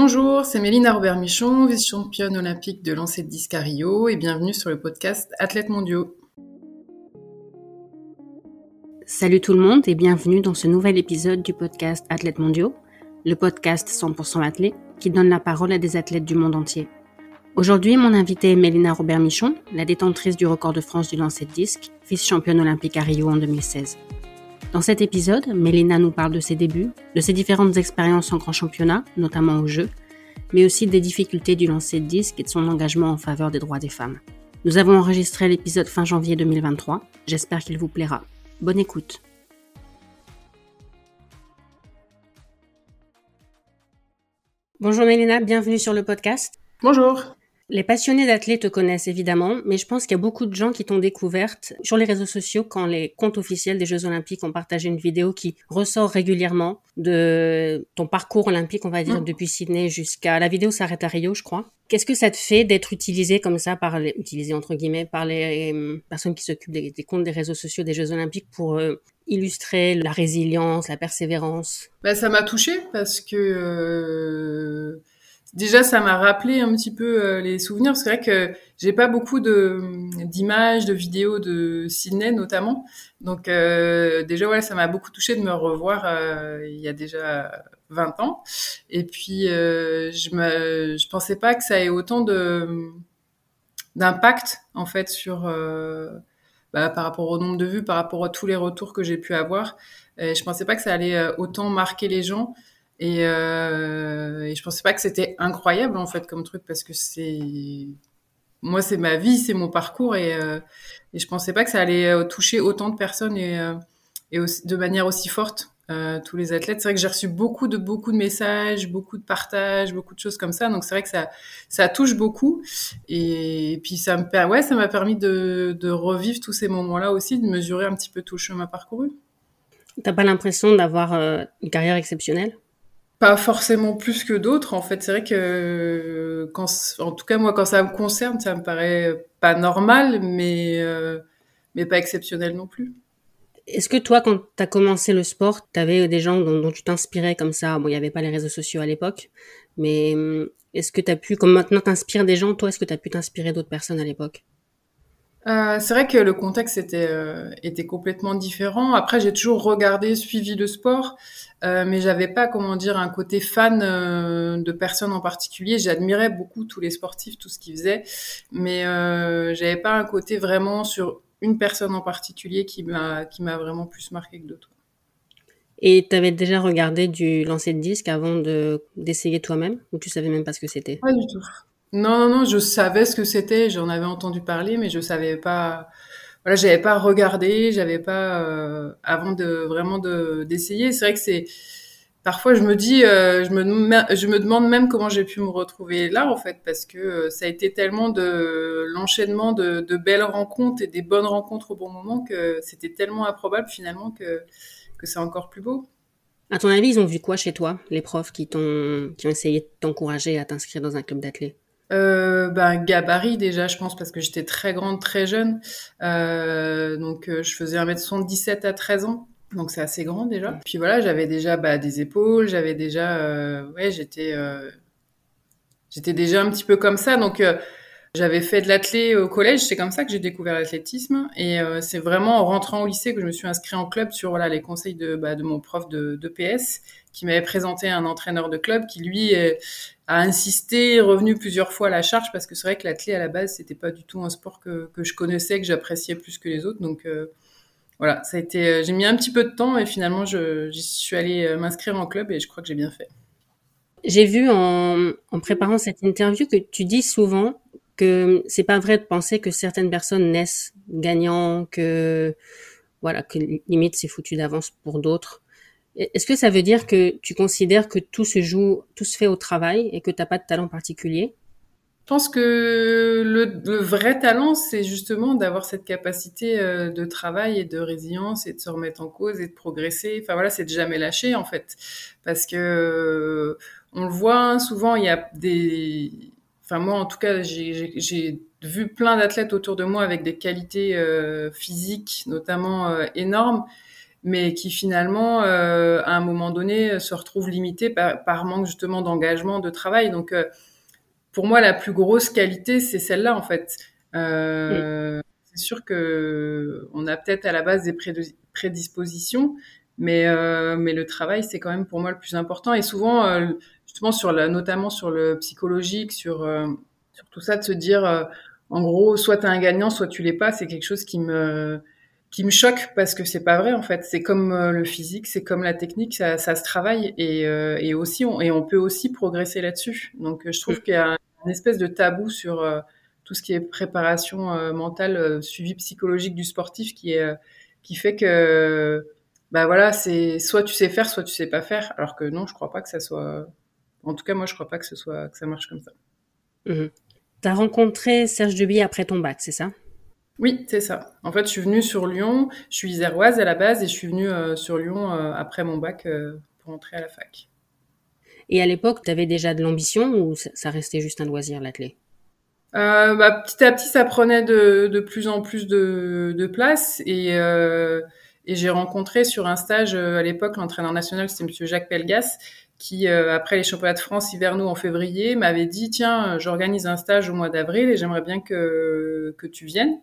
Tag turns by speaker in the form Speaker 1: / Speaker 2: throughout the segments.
Speaker 1: Bonjour, c'est Mélina Robert-Michon, vice-championne olympique de lancer de disque à Rio et bienvenue sur le podcast Athlètes mondiaux.
Speaker 2: Salut tout le monde et bienvenue dans ce nouvel épisode du podcast Athlètes mondiaux, le podcast 100% athlète qui donne la parole à des athlètes du monde entier. Aujourd'hui, mon invité est Mélina Robert-Michon, la détentrice du record de France du lancer de disque, vice-championne olympique à Rio en 2016. Dans cet épisode, Mélina nous parle de ses débuts, de ses différentes expériences en grand championnat, notamment au jeu, mais aussi des difficultés du lancer de disque et de son engagement en faveur des droits des femmes. Nous avons enregistré l'épisode fin janvier 2023. J'espère qu'il vous plaira. Bonne écoute. Bonjour Mélina, bienvenue sur le podcast.
Speaker 1: Bonjour.
Speaker 2: Les passionnés d'athlètes te connaissent évidemment, mais je pense qu'il y a beaucoup de gens qui t'ont découverte sur les réseaux sociaux quand les comptes officiels des Jeux Olympiques ont partagé une vidéo qui ressort régulièrement de ton parcours olympique, on va dire, mm. depuis Sydney jusqu'à la vidéo s'arrête à Rio, je crois. Qu'est-ce que ça te fait d'être utilisé comme ça par les, utilisé entre guillemets, par les euh, personnes qui s'occupent des, comptes des réseaux sociaux des Jeux Olympiques pour euh, illustrer la résilience, la persévérance?
Speaker 1: Bah, Ça m'a touchée parce que euh, Déjà, ça m'a rappelé un petit peu euh, les souvenirs. C'est vrai que j'ai pas beaucoup de d'images, de vidéos de Sydney notamment. Donc euh, déjà, voilà, ça m'a beaucoup touché de me revoir euh, il y a déjà 20 ans. Et puis, je me, je pensais pas que ça ait autant de d'impact en fait sur bah, par rapport au nombre de vues, par rapport à tous les retours que j'ai pu avoir. Et je pensais pas que ça allait autant marquer les gens. Et, euh, et je pensais pas que c'était incroyable en fait comme truc parce que c'est moi c'est ma vie, c'est mon parcours et, euh, et je pensais pas que ça allait euh, toucher autant de personnes et, euh, et de manière aussi forte euh, tous les athlètes. C'est vrai que j'ai reçu beaucoup de beaucoup de messages, beaucoup de partages, beaucoup de choses comme ça. Donc c'est vrai que ça ça touche beaucoup et, puis ça me ouais ça m'a permis de, de revivre tous ces moments-là aussi, de mesurer un petit peu tout le chemin parcouru.
Speaker 2: T'as pas l'impression d'avoir une carrière exceptionnelle?
Speaker 1: Pas forcément plus que d'autres. En fait, c'est vrai que quand, en tout cas moi, quand ça me concerne, ça me paraît pas normal, mais euh, mais pas exceptionnel non plus.
Speaker 2: Est-ce que toi, quand tu as commencé le sport, tu avais des gens dont, tu t'inspirais comme ça? Bon, il n'y avait pas les réseaux sociaux à l'époque, mais hum, est-ce que tu as pu, comme maintenant t'inspires des gens, toi, est-ce que tu as pu t'inspirer d'autres personnes à l'époque?
Speaker 1: Euh, c'est vrai que le contexte était, euh, était complètement différent. Après, j'ai toujours regardé, suivi le sport, euh, mais j'avais pas, comment dire, un côté fan euh, de personnes en particulier. J'admirais beaucoup tous les sportifs, tout ce qu'ils faisaient, mais j'avais pas un côté vraiment sur une personne en particulier qui m'a qui m'a vraiment plus marqué que d'autres.
Speaker 2: Et tu avais déjà regardé du lancer de disque avant de d'essayer toi-même, ou tu savais même pas ce que c'était?
Speaker 1: Pas du tout. Non, non, non, je savais ce que c'était, j'en avais entendu parler, mais je savais pas. Voilà, j'avais pas regardé, j'avais pas euh, avant de vraiment de d'essayer. C'est vrai que c'est parfois je me dis, euh, je me je me demande même comment j'ai pu me retrouver là en fait, parce que euh, ça a été tellement de l'enchaînement de, de belles rencontres et des bonnes rencontres au bon moment que c'était tellement improbable finalement que que c'est encore plus beau.
Speaker 2: À ton avis, ils ont vu quoi chez toi, les profs qui t'ont qui ont essayé de t'encourager à t'inscrire dans un club d'athlètes?
Speaker 1: Euh, ben gabarit déjà je pense parce que j'étais très grande très jeune. Euh, donc euh, je faisais 1m77 à 13 ans. Donc c'est assez grand déjà. Puis voilà j'avais déjà bah, des épaules j'avais déjà euh, ouais j'étais euh, j'étais déjà un petit peu comme ça. Donc j'avais fait de l'athlé au collège, c'est comme ça que j'ai découvert l'athlétisme. Et euh, c'est vraiment en rentrant au lycée que je me suis inscrit en club sur les conseils de, bah, de mon prof de, PS, qui m'avait présenté un entraîneur de club qui lui a insisté, revenu plusieurs fois à la charge parce que c'est vrai que l'athlé à la base c'était pas du tout un sport que, je connaissais, que j'appréciais plus que les autres. Donc euh, voilà, ça a été, euh, j'ai mis un petit peu de temps et finalement je, suis allée m'inscrire en club et je crois que j'ai bien fait.
Speaker 2: J'ai vu en préparant cette interview que tu dis souvent que c'est pas vrai de penser que certaines personnes naissent gagnants, que voilà, que limite c'est foutu d'avance pour d'autres. Est-ce que ça veut dire que tu considères que tout se joue, tout se fait au travail et que t'as pas de talent particulier?
Speaker 1: Je pense que le, vrai talent, c'est justement d'avoir cette capacité euh, de travail et de résilience et de se remettre en cause et de progresser. Enfin voilà, c'est de jamais lâcher en fait, parce que euh, on le voit hein, souvent, il y a des enfin moi en tout cas, j'ai vu plein d'athlètes autour de moi avec des qualités euh, physiques notamment euh, énormes, mais qui finalement, euh, à un moment donné, se retrouvent limitées par, par manque justement d'engagement, de travail. Donc, pour moi, la plus grosse qualité, c'est celle-là en fait. C'est sûr que on a peut-être à la base des prédispositions, mais euh, mais le travail, c'est quand même pour moi le plus important. Et souvent, euh, justement sur la, notamment sur le psychologique, sur euh, sur tout ça, de se dire, en gros, soit tu es un gagnant, soit tu l'es pas, c'est quelque chose qui me qui me choque parce que c'est pas vrai en fait. C'est comme euh, le physique, c'est comme la technique, ça, ça se travaille et, euh, et aussi on, et on peut aussi progresser là-dessus. Donc euh, je trouve qu'il y a une espèce de tabou sur tout ce qui est préparation mentale, suivi psychologique du sportif qui est qui fait que bah voilà c'est soit tu sais faire, soit tu sais pas faire. Alors que non, je crois pas que ça soit. En tout cas moi je crois pas que ce soit que ça marche comme ça.
Speaker 2: Mmh. T'as rencontré Serge Duby après ton bac, c'est ça?
Speaker 1: Oui, c'est ça. En fait, je suis venue sur Lyon. Je suis iséroise à la base et je suis venue euh, sur Lyon euh, après mon bac euh, pour entrer à la fac.
Speaker 2: Et à l'époque, tu avais déjà de l'ambition ou ça restait juste un loisir, l'athlète
Speaker 1: bah, Petit à petit, ça prenait de, de plus en plus de, de place et, et j'ai rencontré sur un stage à l'époque l'entraîneur national, c'était Monsieur Jacques Pelgas, qui après les championnats de France hivernaux en février m'avait dit tiens, j'organise un stage au mois d'avril et j'aimerais bien que que tu viennes.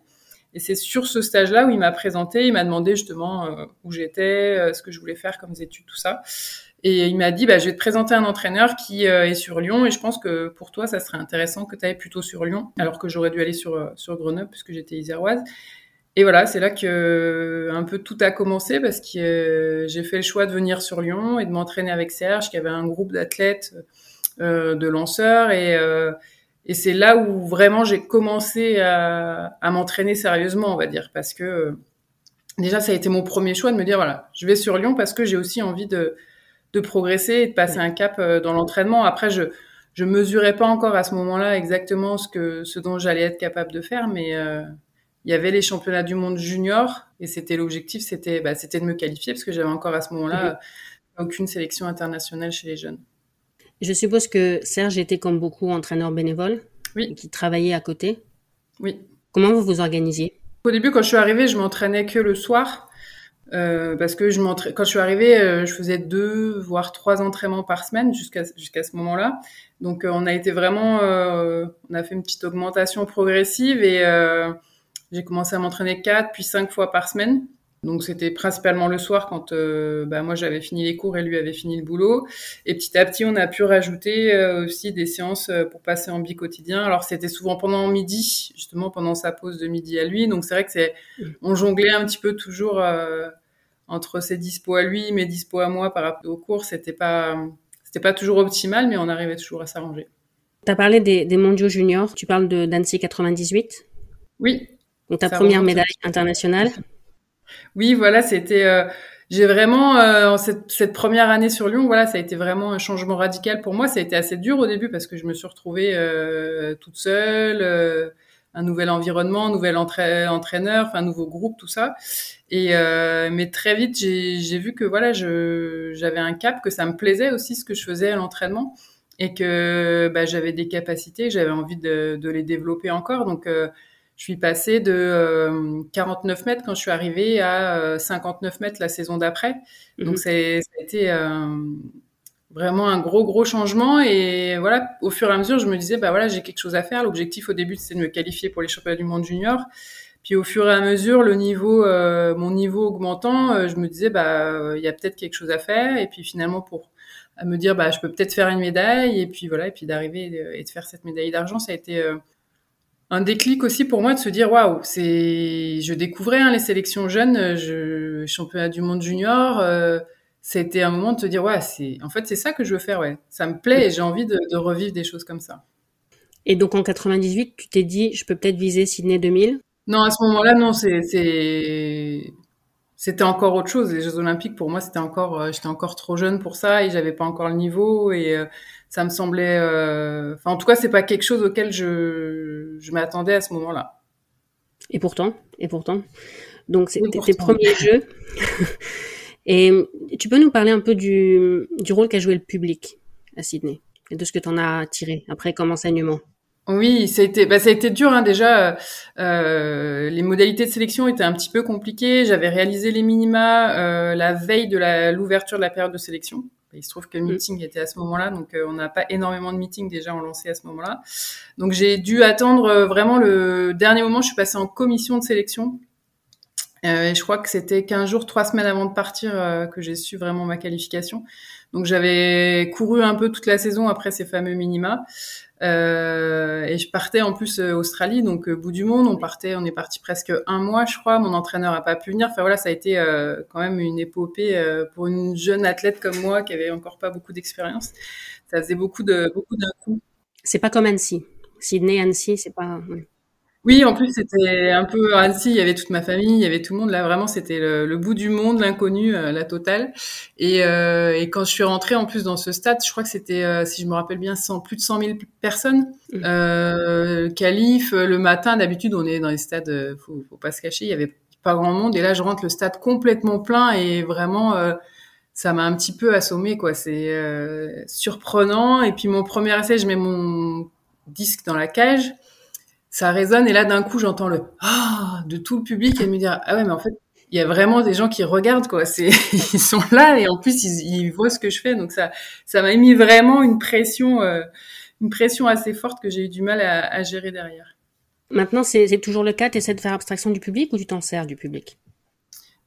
Speaker 1: Et c'est sur ce stage-là où il m'a présenté, il m'a demandé justement euh, où j'étais, euh, ce que je voulais faire comme études, tout ça. Et il m'a dit, bah, je vais te présenter un entraîneur qui euh, est sur Lyon et je pense que pour toi, ça serait intéressant que tu ailles plutôt sur Lyon, alors que j'aurais dû aller sur, sur Grenoble puisque j'étais iséroise. Et voilà, c'est là que un peu tout a commencé parce que j'ai fait le choix de venir sur Lyon et de m'entraîner avec Serge, qui avait un groupe d'athlètes, de lanceurs et et c'est là où vraiment j'ai commencé à, à m'entraîner sérieusement, on va dire, parce que euh, déjà ça a été mon premier choix de me dire voilà, je vais sur Lyon parce que j'ai aussi envie de, de progresser et de passer un cap euh, dans l'entraînement. Après, je je mesurais pas encore à ce moment-là exactement ce que ce dont j'allais être capable de faire, mais euh, il y avait les championnats du monde junior et c'était l'objectif, c'était bah, c'était de me qualifier parce que j'avais encore à ce moment-là aucune sélection internationale chez les jeunes.
Speaker 2: Je suppose que Serge était comme beaucoup entraîneur bénévole,
Speaker 1: oui.
Speaker 2: qui travaillait à côté.
Speaker 1: Oui.
Speaker 2: Comment vous vous organisiez?
Speaker 1: Au début, quand je suis arrivée, je m'entraînais que le soir. Euh, parce que je quand je suis arrivée, euh, je faisais deux voire trois entraînements par semaine jusqu'à jusqu'à ce moment-là. Donc euh, on a été vraiment, euh, on a fait une petite augmentation progressive et euh, j'ai commencé à m'entraîner quatre puis cinq fois par semaine. Donc c'était principalement le soir quand euh, bah, moi j'avais fini les cours et lui avait fini le boulot. Et petit à petit on a pu rajouter euh, aussi des séances euh, pour passer en bi-quotidien. Alors c'était souvent pendant midi, justement pendant sa pause de midi à lui. Donc c'est vrai que c'est on jonglait un petit peu toujours entre ses dispos à lui, mes dispos à moi par rapport aux cours. C'était pas c'était pas toujours optimal, mais on arrivait toujours à s'arranger.
Speaker 2: Tu as parlé des, des mondiaux juniors. Tu parles de d'Annecy 98.
Speaker 1: Oui.
Speaker 2: Donc ta première médaille internationale.
Speaker 1: Oui, voilà, c'était. Euh, j'ai vraiment euh, cette, cette, première année sur Lyon, voilà, ça a été vraiment un changement radical pour moi. Ça a été assez dur au début parce que je me suis retrouvée euh, toute seule, euh, un nouvel environnement, un nouvel entraîneur, un nouveau groupe, tout ça. Et euh, mais très vite, j'ai vu que voilà, j'avais un cap, que ça me plaisait aussi ce que je faisais à l'entraînement et que bah, j'avais des capacités, j'avais envie de, de, les développer encore. Donc je suis passée de 49 euh, mètres quand je suis arrivée à 59 euh, mètres la saison d'après. Donc mmh. ça a été euh, vraiment un gros gros changement. Et voilà au fur et à mesure je me disais bah voilà j'ai quelque chose à faire. L'objectif au début c'était de me qualifier pour les championnats du monde junior. Puis au fur et à mesure le niveau mon niveau augmentant je me disais bah il y a peut-être quelque chose à faire. Et puis finalement pour à me dire bah je peux peut-être faire une médaille. Et puis voilà et puis d'arriver et de faire cette médaille d'argent ça a été un déclic aussi pour moi de se dire waouh, c'est je découvrais hein, les sélections jeunes, je championnat du monde junior, euh, c'était un moment de te dire ouais, c'est en fait c'est ça que je veux faire ouais, ça me plaît et j'ai envie de, de, revivre des choses comme ça.
Speaker 2: Et donc en 98, tu t'es dit je peux peut-être viser Sydney 2000
Speaker 1: Non, à ce moment-là non, c'est c'était encore autre chose. Les Jeux Olympiques pour moi c'était encore euh, j'étais encore trop jeune pour ça et j'avais pas encore le niveau et euh, ça me semblait, euh... enfin en tout cas c'est pas quelque chose auquel je, je m'attendais à ce moment-là.
Speaker 2: Et pourtant, et pourtant, donc c'était tes premiers jeux. et tu peux nous parler un peu du, du rôle qu'a joué le public à Sydney et de ce que tu en as tiré après comme enseignement?
Speaker 1: Oui, ça a été, bah, ça a été dur hein, déjà. Euh, les modalités de sélection étaient un petit peu compliquées. J'avais réalisé les minima euh, la veille de l'ouverture de la période de sélection. Il se trouve que le mm. meeting était à ce moment-là, donc euh, on n'a pas énormément de meetings déjà en lancé à ce moment-là. Donc j'ai dû attendre euh, vraiment le dernier moment. Je suis passée en commission de sélection. Euh, et je crois que c'était 15 jours, 3 semaines avant de partir que j'ai su vraiment ma qualification. Donc j'avais couru un peu toute la saison après ces fameux minima. Euh, et je partais en plus euh, Australie, donc euh, bout du monde. On partait, on est parti presque un mois, je crois. Mon entraîneur a pas pu venir. Enfin voilà, ça a été euh, quand même une épopée pour une jeune athlète comme moi qui avait encore pas beaucoup d'expérience. Ça faisait beaucoup de beaucoup d'un coup.
Speaker 2: C'est pas comme Annecy. Sydney, Annecy, c'est pas.
Speaker 1: Oui, en plus c'était un peu à Annecy, il y avait toute ma famille, il y avait tout le monde. Là vraiment c'était le, bout du monde, l'inconnu, euh, la totale. Et, euh, et, quand je suis rentrée en plus dans ce stade, je crois que c'était, euh, si je me rappelle bien, 100, plus de 100 000 personnes. Mmh. Euh, Calif, le matin d'habitude on est dans les stades, faut, faut pas se cacher, il y avait pas grand monde. Et là je rentre le stade complètement plein et vraiment ça m'a un petit peu assommé quoi. C'est surprenant. Et puis mon premier essai, je mets mon disque dans la cage ça résonne et là d'un coup j'entends le ah! de tout le public et me dire ah ouais mais en fait il y a vraiment des gens qui regardent quoi. C'est ils sont là et en plus ils, ils, voient ce que je fais donc ça ça m'a mis vraiment une pression euh, une pression assez forte que j'ai eu du mal à, à gérer derrière.
Speaker 2: Maintenant c'est toujours le cas? Tu essaies de faire abstraction du public ou tu t'en sers du public?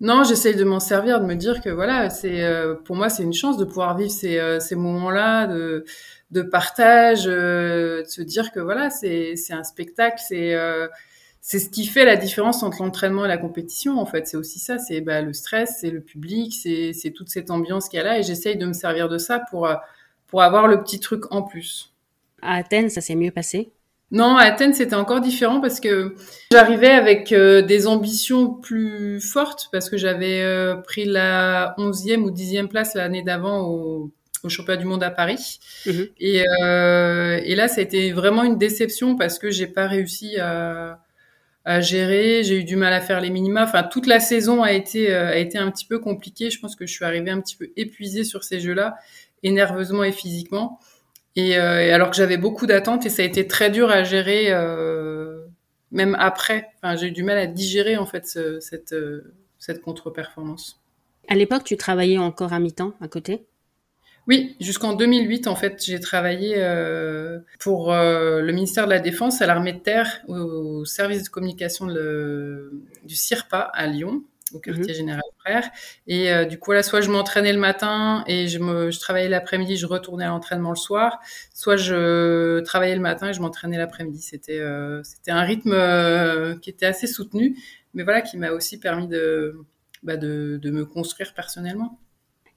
Speaker 1: Non, j'essaye de m'en servir, de me dire que voilà, c'est euh, pour moi c'est une chance de pouvoir vivre ces, euh, ces moments-là, de de partage, euh, de se dire que voilà, c'est un spectacle, c'est euh, c'est ce qui fait la différence entre l'entraînement et la compétition. En fait, c'est aussi ça, c'est bah, le stress, c'est le public, c'est toute cette ambiance qu'il y a là, et j'essaye de me servir de ça pour euh, pour avoir le petit truc en plus.
Speaker 2: À Athènes, ça s'est mieux passé?
Speaker 1: Non, à Athènes, c'était encore différent parce que j'arrivais avec des ambitions plus fortes parce que j'avais pris la 11e ou 10e place l'année d'avant au au championnat du monde à Paris. Mhm. Et, euh, et, là, ça a été vraiment une déception parce que j'ai pas réussi à, à gérer. J'ai eu du mal à faire les minima. Enfin, toute la saison a été euh, a été un petit peu compliquée. Je pense que je suis arrivée un petit peu épuisée sur ces jeux-là, et nerveusement et physiquement. Et, euh, et alors que j'avais beaucoup d'attentes et ça a été très dur à gérer, euh, même après. Enfin, j'ai eu du mal à digérer en fait ce, cette euh, cette contre-performance.
Speaker 2: À l'époque, tu travaillais encore à mi-temps à côté?
Speaker 1: Oui, jusqu'en 2008, en fait, j'ai travaillé euh, pour euh, le ministère de la Défense à l'armée de terre, au, service de communication de du CIRPA à Lyon, au quartier mhm. général frère. Et euh, du coup, là, soit je m'entraînais le matin et je, me, je travaillais l'après-midi, je retournais à l'entraînement le soir, soit je travaillais le matin et je m'entraînais l'après-midi. C'était c'était un rythme qui était assez soutenu, mais voilà, qui m'a aussi permis de, bah, de, de me construire personnellement.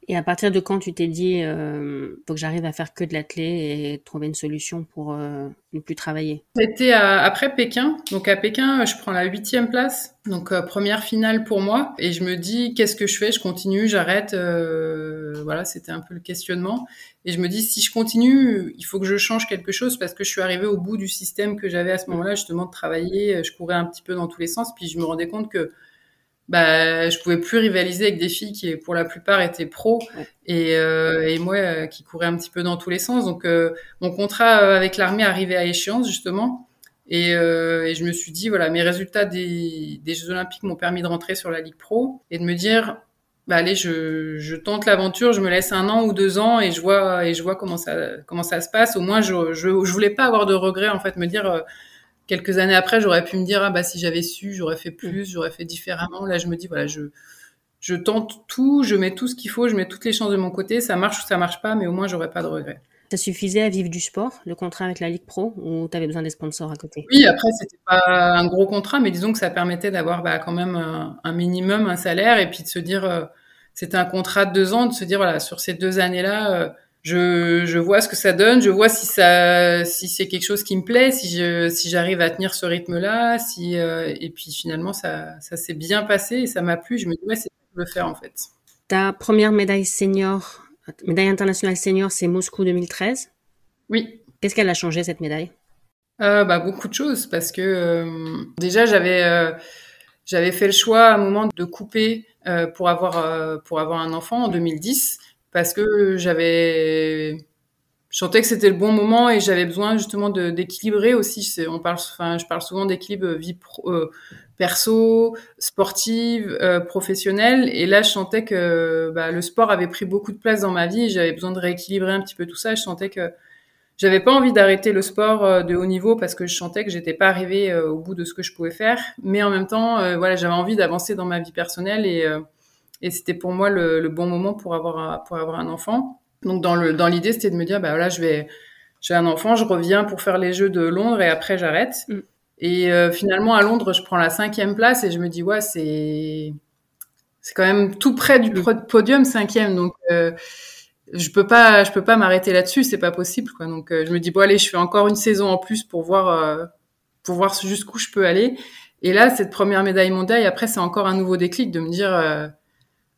Speaker 2: Et à partir de quand tu t'es dit, euh, faut que j'arrive à faire que de l'athlé et trouver une solution pour euh, ne plus travailler?
Speaker 1: C'était après Pékin. Donc à Pékin, je prends la huitième place, donc euh, première finale pour moi. Et je me dis, qu'est-ce que je fais? Je continue, j'arrête. Euh, voilà, c'était un peu le questionnement. Et je me dis, si je continue, il faut que je change quelque chose parce que je suis arrivée au bout du système que j'avais à ce moment-là, justement de travailler. Je courais un petit peu dans tous les sens, puis je me rendais compte que bah, je pouvais plus rivaliser avec des filles qui, pour la plupart, étaient pros et, euh, et moi euh, qui courais un petit peu dans tous les sens. Donc, euh, mon contrat euh, avec l'armée arrivait à échéance justement, et, et, je me suis dit voilà, mes résultats des, des Jeux Olympiques m'ont permis de rentrer sur la Ligue Pro et de me dire bah allez, je, je tente l'aventure, je me laisse un an ou deux ans et je vois et je vois comment ça comment ça se passe. Au moins, je, je, je voulais pas avoir de regrets en fait, me dire quelques années après, j'aurais pu me dire ah bah si j'avais su, j'aurais fait plus, j'aurais fait différemment. Là, je me dis voilà, je je tente tout, je mets tout ce qu'il faut, je mets toutes les chances de mon côté, ça marche ou ça marche pas, mais au moins j'aurais pas de regrets.
Speaker 2: Ça suffisait à vivre du sport, le contrat avec la Ligue Pro, ou tu avais besoin des sponsors à côté?
Speaker 1: Oui, après c'était pas un gros contrat, mais disons que ça permettait d'avoir bah, quand même un, minimum, un salaire, et puis de se dire euh, c'était un contrat de deux ans, de se dire voilà sur ces deux années-là. Euh, je, je vois ce que ça donne, je vois si ça, si c'est quelque chose qui me plaît, si je, si j'arrive à tenir ce rythme-là, si euh, et puis finalement ça, ça s'est bien passé et ça m'a plu. Je me dis ouais c'est veux faire en fait.
Speaker 2: Ta première médaille senior, médaille internationale senior, c'est Moscou 2013.
Speaker 1: Oui.
Speaker 2: Qu'est-ce qu'elle a changé cette médaille?
Speaker 1: Euh, Bah beaucoup de choses parce que euh, déjà j'avais euh, j'avais fait le choix à un moment de couper euh, pour avoir pour avoir un enfant en 2010 parce que j'avais je sentais que c'était le bon moment et j'avais besoin justement d'équilibrer aussi. On parle, enfin, je parle souvent d'équilibre vie pro, euh, perso, sportive, euh, professionnelle. Et là, je sentais que bah, le sport avait pris beaucoup de place dans ma vie. J'avais besoin de rééquilibrer un petit peu tout ça. Je sentais que j'avais pas envie d'arrêter le sport euh, de haut niveau parce que je sentais que j'étais pas arrivée euh, au bout de ce que je pouvais faire. Mais en même temps, voilà, j'avais envie d'avancer dans ma vie personnelle et et c'était pour moi le, le, bon moment pour avoir pour avoir un enfant. Donc dans le dans l'idée, c'était de me dire bah voilà, je vais j'ai un enfant, je reviens pour faire les Jeux de Londres et après j'arrête. Mm. Et euh, finalement à Londres, je prends la cinquième place et je me dis ouais c'est c'est quand même tout près du mm. podium cinquième donc euh, je peux pas je peux pas m'arrêter là-dessus, c'est pas possible quoi. Donc euh, je me dis bon allez, je fais encore une saison en plus pour voir euh, pour voir jusqu'où je peux aller. Et là cette première médaille mondiale, après c'est encore un nouveau déclic de me dire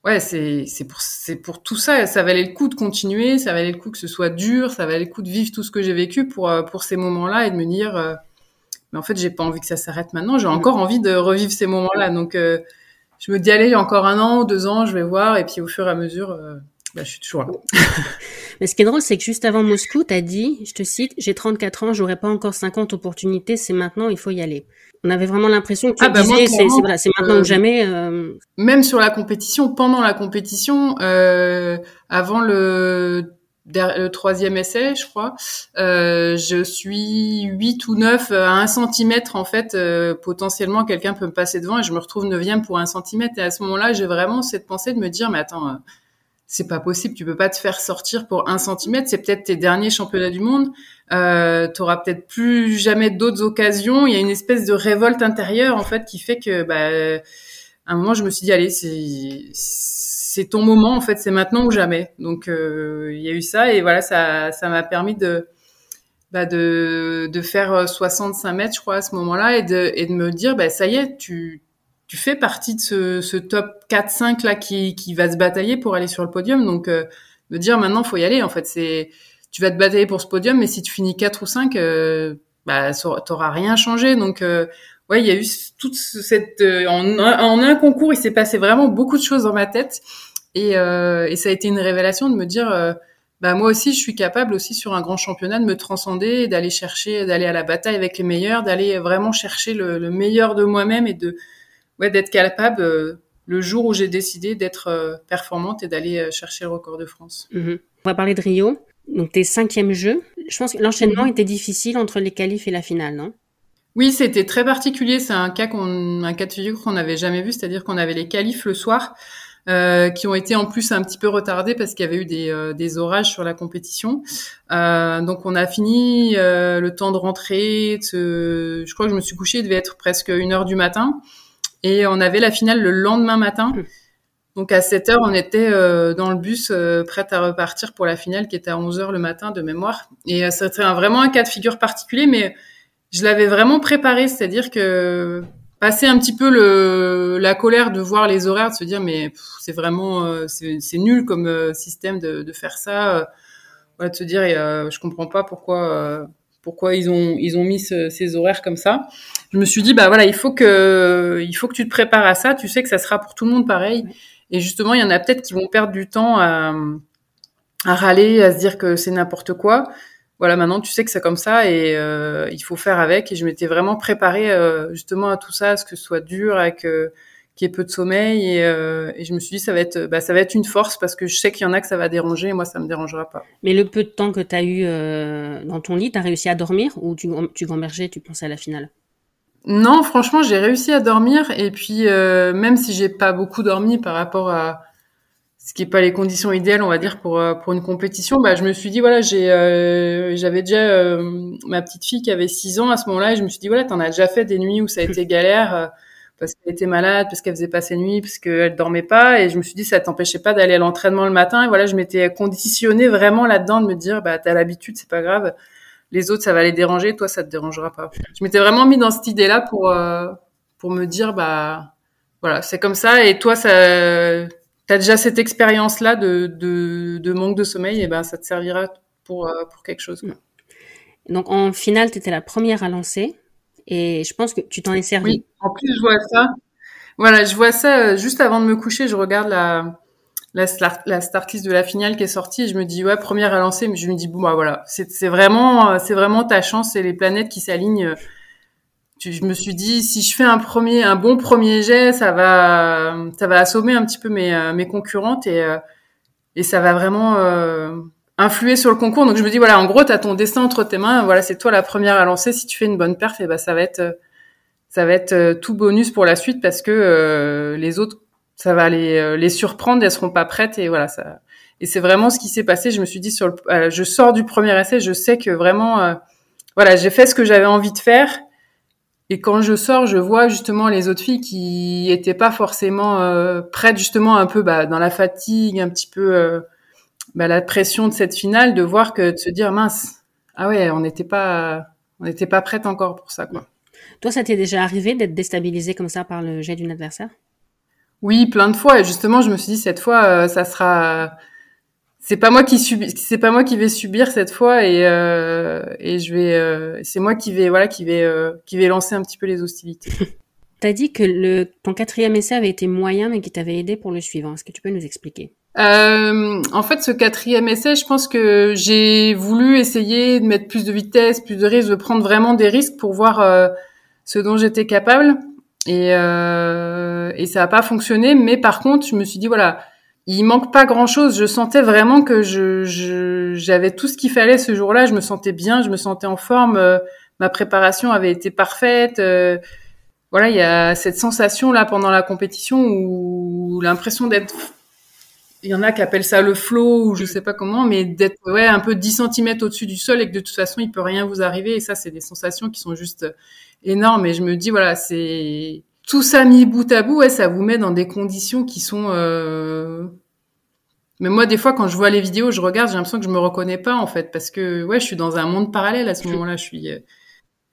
Speaker 1: ouais, c'est c'est pour c'est pour tout ça, ça valait le coup de continuer, ça valait le coup que ce soit dur, ça valait le coup de vivre tout ce que j'ai vécu pour euh, pour ces moments-là et de me dire euh, mais en fait, j'ai pas envie que ça s'arrête maintenant, j'ai encore envie de revivre ces moments-là. Donc euh, je me dis allez, encore un an ou deux ans, je vais voir et puis au fur et à mesure bah, je suis toujours là.
Speaker 2: Mais ce qui est drôle, c'est que juste avant Moscou, tu as dit, je te cite, j'ai 34 ans, j'aurais pas encore 50 opportunités, c'est maintenant, il faut y aller. On avait vraiment l'impression que tu ah bah disais, c'est voilà, maintenant ou euh, jamais. Euh...
Speaker 1: Même sur la compétition, pendant la compétition, euh, avant le le troisième essai, je crois, euh, je suis 8 ou 9 à 1 centimètre en fait, euh, potentiellement quelqu'un peut me passer devant et je me retrouve neuvième pour 1 centimètre et à ce moment-là, j'ai vraiment cette pensée de me dire mais attends, euh, c'est pas possible, tu peux pas te faire sortir pour un centimètre, c'est peut-être tes derniers championnats du monde, euh, tu peut-être plus jamais d'autres occasions, il y a une espèce de révolte intérieure en fait qui fait que bah, à un moment je me suis dit allez c'est ton moment en fait, c'est maintenant ou jamais. Donc euh, il y a eu ça et voilà ça ça m'a permis de bah, de de faire 65 mètres je crois à ce moment-là et de et de me dire bah ça y est tu tu fais partie de ce, ce top 4-5 là qui, qui va se batailler pour aller sur le podium. Donc, euh, me dire maintenant, faut y aller. En fait, c'est tu vas te batailler pour ce podium, mais si tu finis 4 ou 5, euh, bah, t'auras rien changé. Donc, euh, ouais, il y a eu toute cette euh, en, en, un concours, il s'est passé vraiment beaucoup de choses dans ma tête, et, euh, et ça a été une révélation de me dire. bah moi aussi, je suis capable aussi sur un grand championnat de me transcender, d'aller chercher, d'aller à la bataille avec les meilleurs, d'aller vraiment chercher le, le meilleur de moi-même et de ouais, d'être capable euh, le jour où j'ai décidé d'être euh, performante et d'aller euh, chercher le record de France.
Speaker 2: Mhm. On va parler de Rio. Donc tes cinquièmes jeux. Je pense que l'enchaînement mhm. était difficile entre les qualifs et la finale, non?
Speaker 1: Oui, c'était très particulier. C'est un cas qu'on, un cas de figure qu'on n'avait jamais vu, c'est-à-dire qu'on avait les qualifs le soir. Euh, qui ont été en plus un petit peu retardés parce qu'il y avait eu des, des orages sur la compétition. Euh, donc on a fini le temps de rentrer. De Je crois que je me suis couchée, il devait être presque une heure du matin. Et on avait la finale le lendemain matin. Hmm. Donc à 7 heures, on était euh, dans le bus euh, prête à repartir pour la finale qui était à 11 heures le matin de mémoire. Et euh, c'était vraiment un cas de figure particulier, mais je l'avais vraiment préparé, c'est-à-dire que passer un petit peu le, la colère de voir les horaires, de se dire mais c'est vraiment euh, c'est nul comme système de, de faire ça, voilà, de se dire je comprends pas pourquoi pourquoi ils ont ils ont mis ces horaires comme ça. Je me suis dit bah voilà il faut que il faut que tu te prépares à ça. Tu sais que ça sera pour tout le monde pareil. Et justement il y en a peut-être qui vont perdre du temps à, à râler, à se dire que c'est n'importe quoi. Voilà maintenant tu sais que c'est comme ça et euh, il faut faire avec. Et je m'étais vraiment préparée euh, justement à tout ça, à ce que ce soit dur, avec euh, qui est peu de sommeil et, euh, et, je me suis dit ça va être bah, ça va être une force parce que je sais qu'il y en a que ça va déranger et moi ça me dérangera pas.
Speaker 2: Mais le peu de temps que tu as eu euh, dans ton lit, tu as réussi à dormir ou tu tu gambergeais, tu pensais à la finale?
Speaker 1: Non, franchement, j'ai réussi à dormir et puis euh, même si j'ai pas beaucoup dormi par rapport à ce qui est pas les conditions idéales, on va dire pour euh, pour une compétition, bah je me suis dit voilà, j'ai euh, j'avais déjà euh, ma petite fille qui avait 6 ans à ce moment-là et je me suis dit voilà, tu en as déjà fait des nuits où ça a été galère parce qu'elle était malade, parce qu'elle faisait pas ses nuits, parce qu'elle dormait pas. Et je me suis dit, ça t'empêchait pas d'aller à l'entraînement le matin. Et voilà, je m'étais conditionnée vraiment là-dedans de me dire, bah, t'as l'habitude, c'est pas grave. Les autres, ça va les déranger. Toi, ça te dérangera pas. Je m'étais vraiment mis dans cette idée-là pour, euh, pour me dire, bah, voilà, c'est comme ça. Et toi, ça, t'as déjà cette expérience-là de, de, de, manque de sommeil. Et ben, ça te servira pour, euh, pour quelque chose.
Speaker 2: Donc, en finale, tu étais la première à lancer. Et je pense que tu t'en es servi.
Speaker 1: Oui, en plus, je vois ça. Voilà, je vois ça euh, juste avant de me coucher. Je regarde la, la, la start list de la finale qui est sortie. je me dis ouais première à lancer, mais je me dis bon bah voilà, c'est vraiment c'est vraiment ta chance, c'est les planètes qui s'alignent. Je me suis dit si je fais un premier un bon premier jet, ça va ça va assommer un petit peu mes euh, mes concurrentes et euh, et ça va vraiment euh, influer sur le concours. Donc je me dis voilà en gros tu as ton destin entre tes mains, voilà c'est toi la première à lancer. Si tu fais une bonne perf, et bah ça va être ça va être tout bonus pour la suite parce que les autres ça va les, euh, les surprendre, elles seront pas prêtes et voilà ça. Et c'est vraiment ce qui s'est passé. Je me suis dit sur le, euh, je sors du premier essai, je sais que vraiment, euh, voilà, j'ai fait ce que j'avais envie de faire. Et quand je sors, je vois justement les autres filles qui étaient pas forcément prêtes, justement un peu bah, dans la fatigue, un petit peu bah, la pression de cette finale, de voir que de se dire mince, ah ouais, on n'était pas, on n'était pas prête encore pour ça quoi.
Speaker 2: Toi, ça t'est déjà arrivé d'être déstabilisé comme ça par le jet d'une adversaire?
Speaker 1: Oui, plein de fois. Et justement, je me suis dit cette fois, euh, ça sera. C'est pas moi qui subis, c'est pas moi qui vais subir cette fois, et euh, et je vais, euh, c'est moi qui vais, voilà, qui vais, qui vais lancer un petit peu les hostilités.
Speaker 2: T'as dit que le ton quatrième essai avait été moyen, mais qui t'avait aidé pour le suivant. Est-ce que tu peux nous expliquer?
Speaker 1: En fait, ce quatrième essai, je pense que j'ai voulu essayer de mettre plus de vitesse, plus de risques, de prendre vraiment des risques pour voir ce dont j'étais capable. Et, euh, et ça n'a pas fonctionné. Mais par contre, je me suis dit, voilà, il manque pas grand-chose. Je sentais vraiment que je, j'avais tout ce qu'il fallait ce jour-là. Je me sentais bien, je me sentais en forme. Euh, ma préparation avait été parfaite. Euh, voilà, il y a cette sensation là pendant la compétition où l'impression d'être il y en a qui appellent ça le flow ou je sais pas comment, mais d'être ouais un peu 10 cm au-dessus du sol et que de toute façon il peut rien vous arriver. Et ça, c'est des sensations qui sont juste énorme. Et je me dis, voilà, c'est tout ça mis bout à bout, ouais, ça vous met dans des conditions qui sont. Euh... Mais moi, des fois, quand je vois les vidéos, je regarde, j'ai l'impression que je me reconnais pas en fait, parce que ouais, je suis dans un monde parallèle à ce moment-là. Je suis, euh,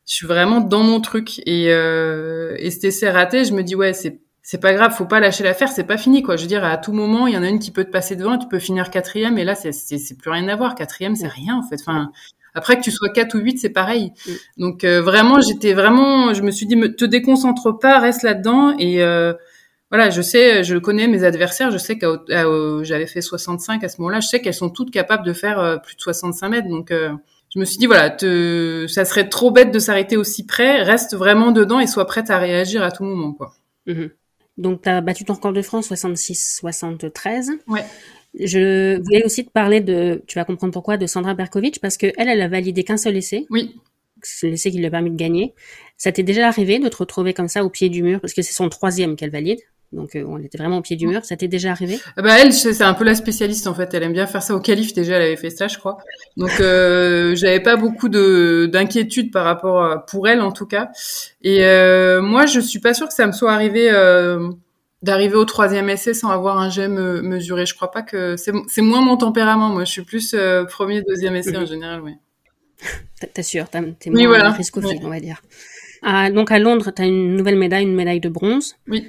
Speaker 1: je suis vraiment dans mon truc. Et euh... et cet essai raté, je me dis ouais, c'est c'est pas grave, faut pas lâcher l'affaire, c'est pas fini quoi. Je veux dire, à tout moment, il y en a une qui peut te passer devant, tu peux finir quatrième, et là, c'est plus rien à voir. Quatrième, c'est rien en fait. Enfin, après que tu sois 4 ou 8, c'est pareil. Donc euh, vraiment, j'étais vraiment, je me suis dit, me, te déconcentre pas, reste là-dedans. Et euh, voilà, je sais, je connais mes adversaires, je sais que j'avais fait 65 à ce moment-là, je sais qu'elles sont toutes capables de faire euh, plus de 65 mètres. Donc je me suis dit, voilà, te, ça serait trop bête de s'arrêter aussi près, reste vraiment dedans et sois prête à réagir à tout moment. quoi.
Speaker 2: Mm-hmm. Donc, tu as battu ton record de France 66-73.
Speaker 1: Ouais.
Speaker 2: Je voulais aussi te parler de, tu vas comprendre pourquoi, de Sandra Berkovic, parce que elle, elle a validé qu'un seul essai.
Speaker 1: Oui.
Speaker 2: C'est l'essai qui lui a permis de gagner. Ça t'est déjà arrivé de te retrouver comme ça au pied du mur, parce que c'est son troisième qu'elle valide? Donc euh, on était vraiment au pied du mur. Ça t'est déjà arrivé?
Speaker 1: Ah Bah elle, c'est un peu la spécialiste en fait. Elle aime bien faire ça au calife déjà. Elle avait fait ça, je crois. Donc euh, j'avais pas beaucoup de d'inquiétude par rapport à, pour elle en tout cas. Et euh, moi, je suis pas sûre que ça me soit arrivé. D'arriver au troisième essai sans avoir un jet mesuré. Je crois pas que c'est moins mon tempérament. Moi, je suis plus premier, deuxième essai en mhm. général, oui.
Speaker 2: T'assures, t'es moins oui, voilà. on va dire. Donc à Londres, tu as une nouvelle médaille, une médaille de bronze.
Speaker 1: Oui.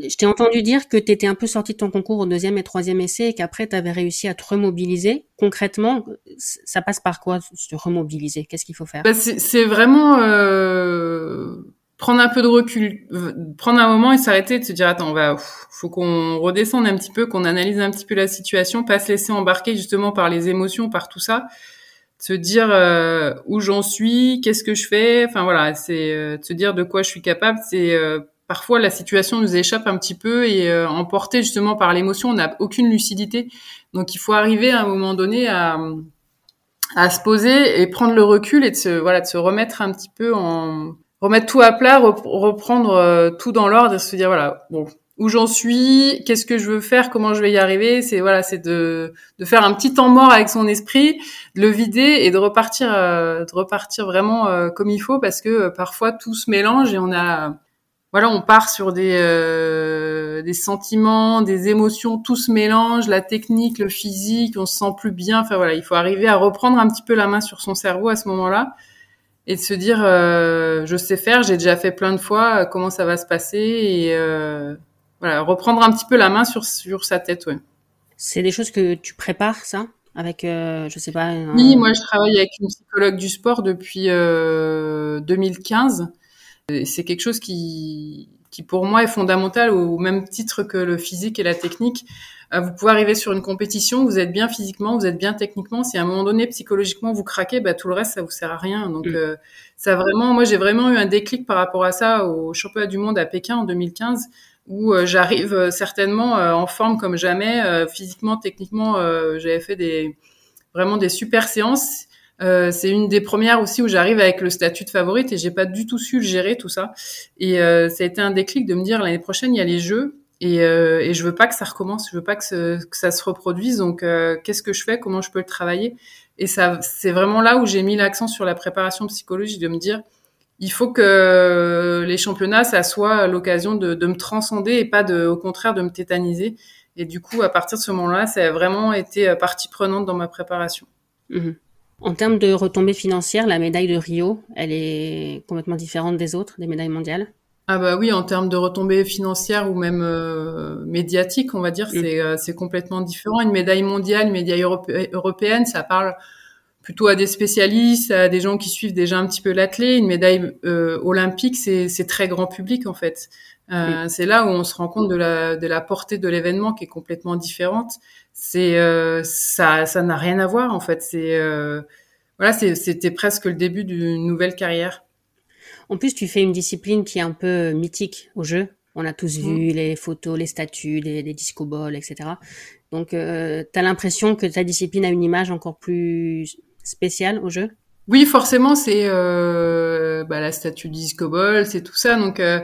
Speaker 2: Je t'ai entendu dire que tu étais un peu sorti de ton concours au deuxième et troisième essai et qu'après tu avais réussi à te remobiliser. Concrètement, ça passe par quoi se remobiliser? Qu'est-ce qu'il faut faire?
Speaker 1: Bah, C'est vraiment euh prendre un peu de recul, prendre un moment et s'arrêter de se dire attends, on faut qu'on redescende un petit peu, qu'on analyse un petit peu la situation, pas se laisser embarquer justement par les émotions, par tout ça, se dire euh, où j'en suis, qu'est-ce que je fais, enfin voilà, c'est euh, se dire de quoi je suis capable. C'est euh, parfois la situation nous échappe un petit peu et emporté justement par l'émotion, on n'a aucune lucidité. Donc il faut arriver à un moment donné à à se poser et prendre le recul et de se voilà de se remettre un petit peu en remettre tout à plat, reprendre euh, tout dans l'ordre et se dire voilà, bon, où j'en suis, qu'est-ce que je veux faire, comment je vais y arriver, c'est voilà, c'est de, de faire un petit temps mort avec son esprit, de le vider et de repartir euh, de repartir vraiment euh, comme il faut parce que parfois tout se mélange et on a voilà, on part sur des des sentiments, des émotions, tout se mélange, la technique, le physique, on se sent plus bien. Enfin voilà, il faut arriver à reprendre un petit peu la main sur son cerveau à ce moment-là et de se dire euh, je sais faire, j'ai déjà fait plein de fois, euh, comment ça va se passer et euh, voilà, reprendre un petit peu la main sur sur sa tête, ouais.
Speaker 2: C'est des choses que tu prépares ça avec euh, je sais pas.
Speaker 1: Oui, moi je travaille avec une psychologue du sport depuis 2015. C'est quelque chose qui qui pour moi est fondamental au même titre que le physique et la technique. vous pouvez arriver sur une compétition, vous êtes bien physiquement, vous êtes bien techniquement. Si à un moment donné psychologiquement vous craquez, bah, tout le reste ça vous sert à rien. Donc mm. ça vraiment, moi j'ai vraiment eu un déclic par rapport à ça au championnat du monde à Pékin en 2015 où j'arrive certainement en forme comme jamais, physiquement, techniquement, j'avais fait des vraiment des super séances. Euh, c'est une des premières aussi où j'arrive avec le statut de favorite et j'ai pas du tout su gérer tout ça. Et euh, ça a été un déclic de me dire l'année prochaine il y a les Jeux et, euh, et je veux pas que ça recommence, je veux pas que, que ça se reproduise. Donc euh, qu'est-ce que je fais, comment je peux le travailler? Et ça, c'est vraiment là où j'ai mis l'accent sur la préparation psychologique, de me dire il faut que les championnats ça soit l'occasion de, de me transcender et pas de, au contraire de me tétaniser. Et du coup, à partir de ce moment-là, ça a vraiment été euh, partie prenante dans ma préparation.
Speaker 2: Mhm. En termes de retombées financières, la médaille de Rio, elle est complètement différente des autres, des médailles mondiales?
Speaker 1: Ah bah oui, en termes de retombées financières ou même euh, médiatiques, on va dire, mhm. c'est, complètement différent. Une médaille mondiale, une médaille européenne, ça parle plutôt à des spécialistes, à des gens qui suivent déjà un petit peu l'athlé. Une médaille euh, olympique, c'est, très grand public en fait. Euh, C'est là où on se rend compte de la, de la portée de l'événement qui est complètement différente. C'est euh, ça, ça n'a rien à voir en fait. C'est euh, voilà, c'était presque le début d'une nouvelle carrière.
Speaker 2: En plus, tu fais une discipline qui est un peu mythique au jeu. On a tous vu mm. les photos, les statues, les, les disco balls, etc. Donc, euh, tu as l'impression que ta discipline a une image encore plus spécial au jeu?
Speaker 1: Oui, forcément, c'est euh, bah, la statue Disco Ball, c'est tout ça. Donc, euh,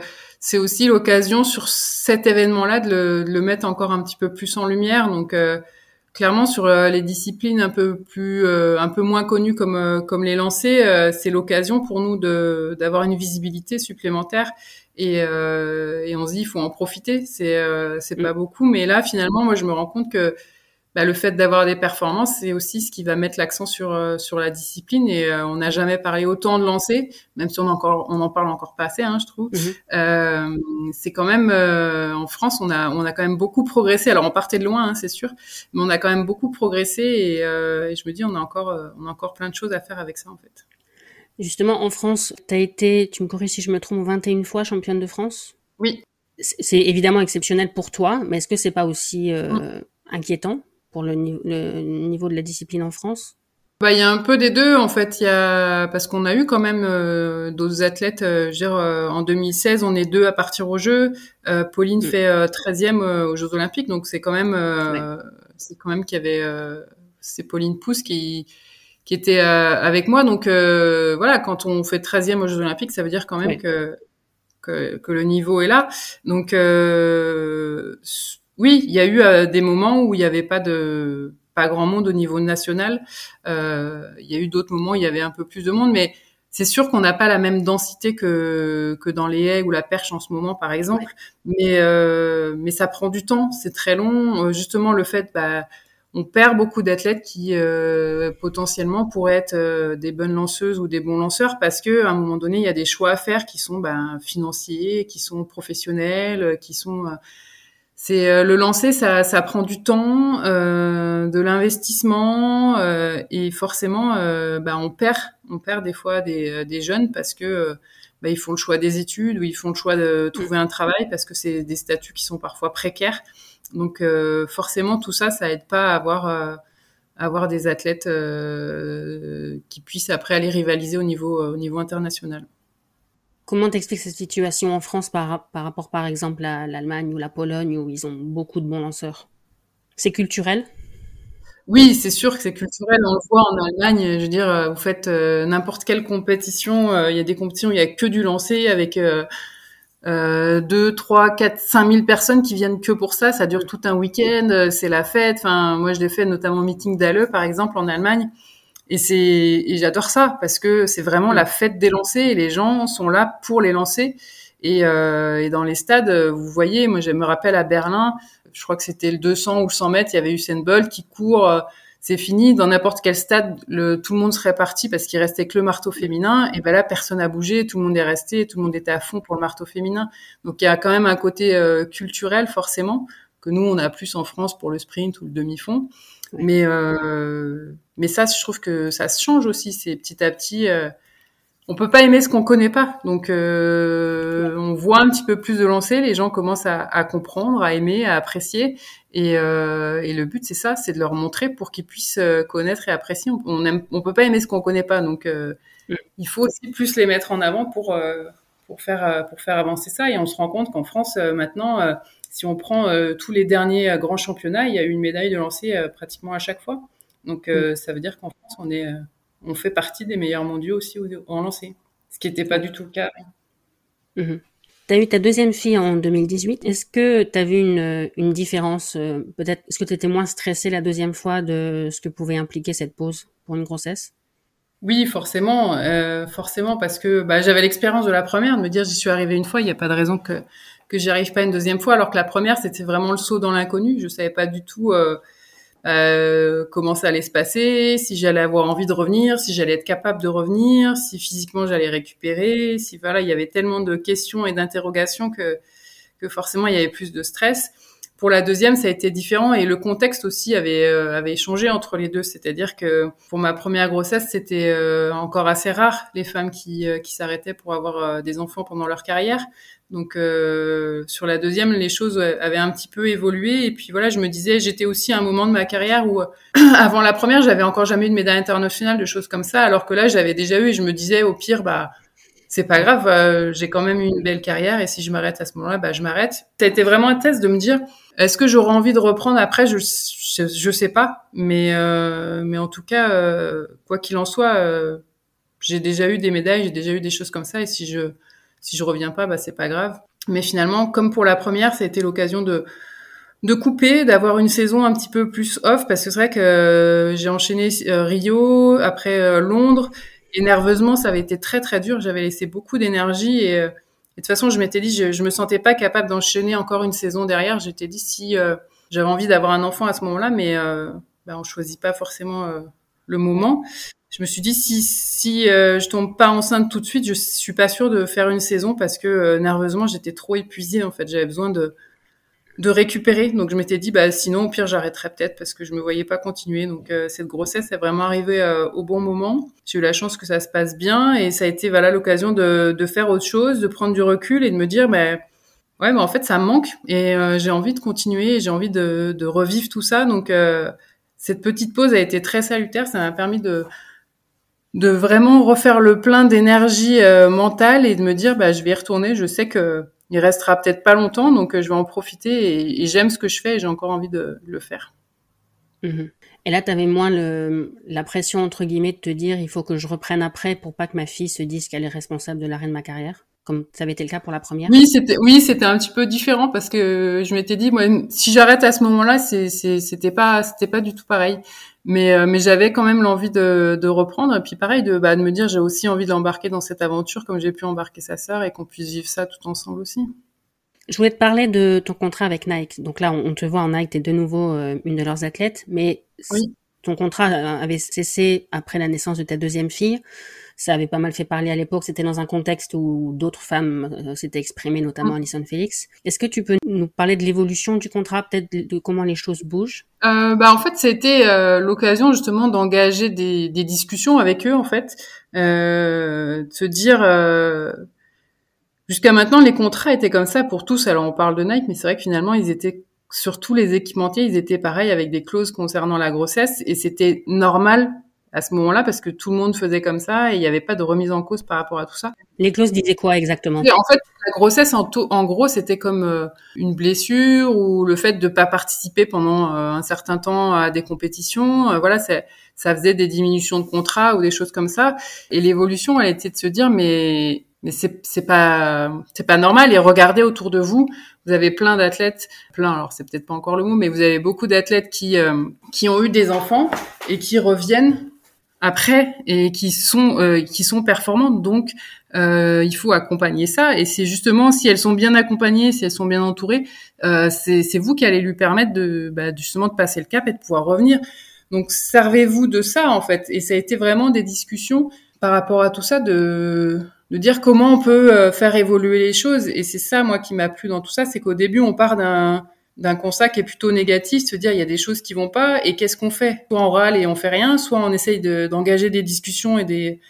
Speaker 1: c'est aussi l'occasion sur cet événement-là de le, mettre encore un petit peu plus en lumière. Donc, euh, clairement, sur les disciplines un peu plus, un peu moins connues comme comme les lancers, c'est l'occasion pour nous de d'avoir une visibilité supplémentaire. Et, et on se dit, il faut en profiter. C'est c'est pas mm. beaucoup, mais là, finalement, moi, je me rends compte que bah, le fait d'avoir des performances, c'est aussi ce qui va mettre l'accent sur euh, sur la discipline. Et euh, on n'a jamais parlé autant de lancer, même si on encore on en parle encore pas assez, hein, je trouve. Mhm. Euh, c'est quand même en France, on a on a quand même beaucoup progressé. Alors on partait de loin, hein, c'est sûr, mais on a quand même beaucoup progressé. Et, et, je me dis, on a encore on a encore plein de choses à faire avec ça en fait.
Speaker 2: Justement, en France, tu as été, tu me corriges si je me trompe, 21 fois championne de France?
Speaker 1: Oui.
Speaker 2: C'est évidemment exceptionnel pour toi, mais est-ce que c'est pas aussi mm. inquiétant? Pour le, niveau de la discipline en France?
Speaker 1: Bah, il y a un peu des deux en fait. Il y a parce qu'on a eu quand même euh, d'autres athlètes. Euh, je veux dire, euh, en 2016, on est deux à partir au jeu. Pauline mm. fait 13e aux Jeux Olympiques, donc c'est quand même c'est quand même qu'il y avait c'est Pauline Pousse qui qui était avec moi. Donc voilà, quand on fait 13e aux Jeux Olympiques, ça veut dire quand même que, que, que le niveau est là. Donc oui, il y a eu euh, des moments où il n'y avait pas de pas grand monde au niveau national. Euh, il y a eu d'autres moments où il y avait un peu plus de monde, mais c'est sûr qu'on n'a pas la même densité que que dans les haies ou la perche en ce moment, par exemple. Mais euh, mais ça prend du temps, c'est très long. Euh, justement, le fait, bah, on perd beaucoup d'athlètes qui euh, potentiellement pourraient être euh, des bonnes lanceuses ou des bons lanceurs parce que à un moment donné, il y a des choix à faire qui sont ben, financiers, qui sont professionnels, qui sont c'est euh, le lancer, ça, ça prend du temps, euh, de l'investissement euh, et forcément, euh, bah, on perd, on perd des fois des, euh, des jeunes parce que bah, ils font le choix des études ou ils font le choix de trouver un travail parce que c'est des statuts qui sont parfois précaires. Donc forcément, tout ça, ça aide pas à avoir avoir des athlètes qui puissent après aller rivaliser au niveau au niveau international.
Speaker 2: Comment t'expliques cette situation en France par, rapport, par exemple, à l'Allemagne ou la Pologne, où ils ont beaucoup de bons lanceurs? C'est culturel?
Speaker 1: Oui, c'est sûr que c'est culturel. On le voit en Allemagne. Je veux dire, euh, vous faites euh, n'importe quelle compétition. Euh, il y a des compétitions où il y a que du lancer avec euh, 2, 3, 4, 5 000 personnes qui viennent que pour ça. Ça dure tout un week-end. C'est la fête. Enfin, moi, je l'ai fait notamment au meeting d'Halle, par exemple, en Allemagne. Et c'est et j'adore ça parce que c'est vraiment la fête des lancers et les gens sont là pour les lancer. Et, euh, et dans les stades, vous voyez, moi je me rappelle à Berlin, je crois que c'était le 200 ou le 100 mètres, il y avait Usain Bolt qui court. Euh, c'est fini. Dans n'importe quel stade, le, tout le monde serait parti parce qu'il restait que le marteau féminin. Et ben là, personne n'a bougé, tout le monde est resté, tout le monde était à fond pour le marteau féminin. Donc il y a quand même un côté euh, culturel forcément que nous on a plus en France pour le sprint ou le demi-fond. Mais, euh, mais ça, je trouve que ça se change aussi. C'est petit à petit. Euh, on peut pas aimer ce qu'on connaît pas. Donc, euh, on voit un petit peu plus de lancer, les gens commencent à, à comprendre, à aimer, à apprécier. Et, euh, et le but, c'est ça, c'est de leur montrer pour qu'ils puissent connaître et apprécier. On, aime, on peut pas aimer ce qu'on connaît pas. Donc, mm. il faut aussi plus les mettre en avant pour pour faire pour faire avancer ça. Et on se rend compte qu'en France, maintenant, si on prend tous les derniers grands championnats, il y a eu une médaille de lancer pratiquement à chaque fois. Donc, mm. ça veut dire qu'en France, on est on fait partie des meilleurs mondiaux aussi en lancer, ce qui n'était pas du tout le cas.
Speaker 2: Mhm. Tu as eu ta deuxième fille en 2018. Est-ce que tu as vu une, une différence euh, Peut-être, est-ce que tu étais moins stressée la deuxième fois de ce que pouvait impliquer cette pause pour une grossesse?
Speaker 1: Oui, forcément, euh, forcément, parce que bah, j'avais l'expérience de la première, de me dire j'y suis arrivée une fois, il n'y a pas de raison que que j'y arrive pas une deuxième fois, alors que la première c'était vraiment le saut dans l'inconnu. Je savais pas du tout euh, euh, comment ça allait se passer, si j'allais avoir envie de revenir, si j'allais être capable de revenir, si physiquement j'allais récupérer, si voilà, il y avait tellement de questions et d'interrogations que que forcément il y avait plus de stress. Pour la deuxième, ça a été différent et le contexte aussi avait euh, avait changé entre les deux. C'est-à-dire que pour ma première grossesse, c'était euh, encore assez rare les femmes qui qui s'arrêtaient pour avoir des enfants pendant leur carrière. Donc euh, sur la deuxième, les choses avaient un petit peu évolué et puis voilà, je me disais, j'étais aussi à un moment de ma carrière où avant la première, j'avais encore jamais eu de médaille internationale, de choses comme ça, alors que là, j'avais déjà eu et je me disais au pire, bah c'est pas grave, euh, j'ai quand même une belle carrière et si je m'arrête à ce moment-là, bah je m'arrête. Ça a été vraiment un test de me dire, est-ce que j'aurai envie de reprendre après? Je je, sais pas, mais euh, mais en tout cas, euh, quoi qu'il en soit, j'ai déjà eu des médailles, j'ai déjà eu des choses comme ça et si je si je reviens pas, bah c'est pas grave. Mais finalement, comme pour la première, ça a été l'occasion de de couper, d'avoir une saison un petit peu plus off, parce que c'est vrai que euh, j'ai enchaîné euh, Rio, après euh, Londres, et nerveusement, ça avait été très très dur. J'avais laissé beaucoup d'énergie et, de toute façon, je m'étais dit, je, je me sentais pas capable d'enchaîner encore une saison derrière. J'étais dit si j'avais envie d'avoir un enfant à ce moment-là, mais bah, on choisit pas forcément le moment je me suis dit si si euh, je tombe pas enceinte tout de suite, je suis pas sûre de faire une saison parce que euh, nerveusement j'étais trop épuisée en fait, j'avais besoin de de récupérer. Donc je m'étais dit bah sinon au pire j'arrêterais peut-être parce que je me voyais pas continuer. Donc euh, cette grossesse est vraiment arrivée au bon moment. J'ai eu la chance que ça se passe bien et ça a été voilà l'occasion de de faire autre chose, de prendre du recul et de me dire bah ouais mais en fait ça me manque et j'ai envie de continuer, j'ai envie de de revivre tout ça. Donc cette petite pause a été très salutaire, ça m'a permis de de vraiment refaire le plein d'énergie euh, mentale et de me dire bah je vais y retourner je sais que il restera peut-être pas longtemps donc euh, je vais en profiter et, j'aime ce que je fais et j'ai encore envie de, le faire
Speaker 2: mhm. et là tu avais moins le, la pression entre guillemets de te dire il faut que je reprenne après pour pas que ma fille se dise qu'elle est responsable de l'arrêt de ma carrière comme ça avait été le cas pour la première?
Speaker 1: Oui, c'était oui, c'était un petit peu différent parce que je m'étais dit moi si j'arrête à ce moment-là, c'est c'était pas c'était pas du tout pareil. Mais euh, mais j'avais quand même l'envie de, de reprendre et puis pareil de bah, de me dire j'ai aussi envie d'embarquer dans cette aventure comme j'ai pu embarquer sa sœur et qu'on puisse vivre ça tout ensemble aussi.
Speaker 2: Je voulais te parler de ton contrat avec Nike. Donc là, on te voit en Nike, t'es de nouveau euh, une de leurs athlètes, mais ton contrat avait cessé après la naissance de ta deuxième fille ça avait pas mal fait parler à l'époque. C'était dans un contexte où d'autres femmes euh, s'étaient exprimées, notamment mm. Alison Félix. Est-ce que tu peux nous parler de l'évolution du contrat, peut-être de, comment les choses bougent?
Speaker 1: Euh, bah en fait c'était euh, l'occasion justement d'engager des, des, discussions avec eux en fait, euh, de se dire euh, jusqu'à maintenant les contrats étaient comme ça pour tous. Alors on parle de Nike, mais c'est vrai que finalement ils étaient sur tous les équipementiers, ils étaient pareils avec des clauses concernant la grossesse et c'était normal à ce moment-là parce que tout le monde faisait comme ça et il n'y avait pas de remise en cause par rapport à tout ça.
Speaker 2: Les clauses disaient quoi exactement?
Speaker 1: En fait, la grossesse, en, en gros, c'était comme euh, une blessure ou le fait de pas participer pendant euh, un certain temps à des compétitions. Euh, voilà, ça faisait des diminutions de contrat ou des choses comme ça. Et l'évolution, elle était de se dire, mais mais c'est c'est pas c'est pas normal et regardez autour de vous vous avez plein d'athlètes plein alors c'est peut-être pas encore le mot mais vous avez beaucoup d'athlètes qui qui ont eu des enfants et qui reviennent après et qui sont euh, qui sont performantes. Donc euh, il faut accompagner ça et c'est justement si elles sont bien accompagnées, si elles sont bien entourées, euh, c'est vous qui allez lui permettre de bah, justement de passer le cap et de pouvoir revenir. Donc servez-vous de ça en fait et ça a été vraiment des discussions par rapport à tout ça de de dire comment on peut faire évoluer les choses et c'est ça moi qui m'a plu dans tout ça, c'est qu'au début on part d'un d'un constat qui est plutôt négatif, se dire il y a des choses qui vont pas et qu'est-ce qu'on fait? Soit on râle et on fait rien, soit on essaye d'engager des discussions et des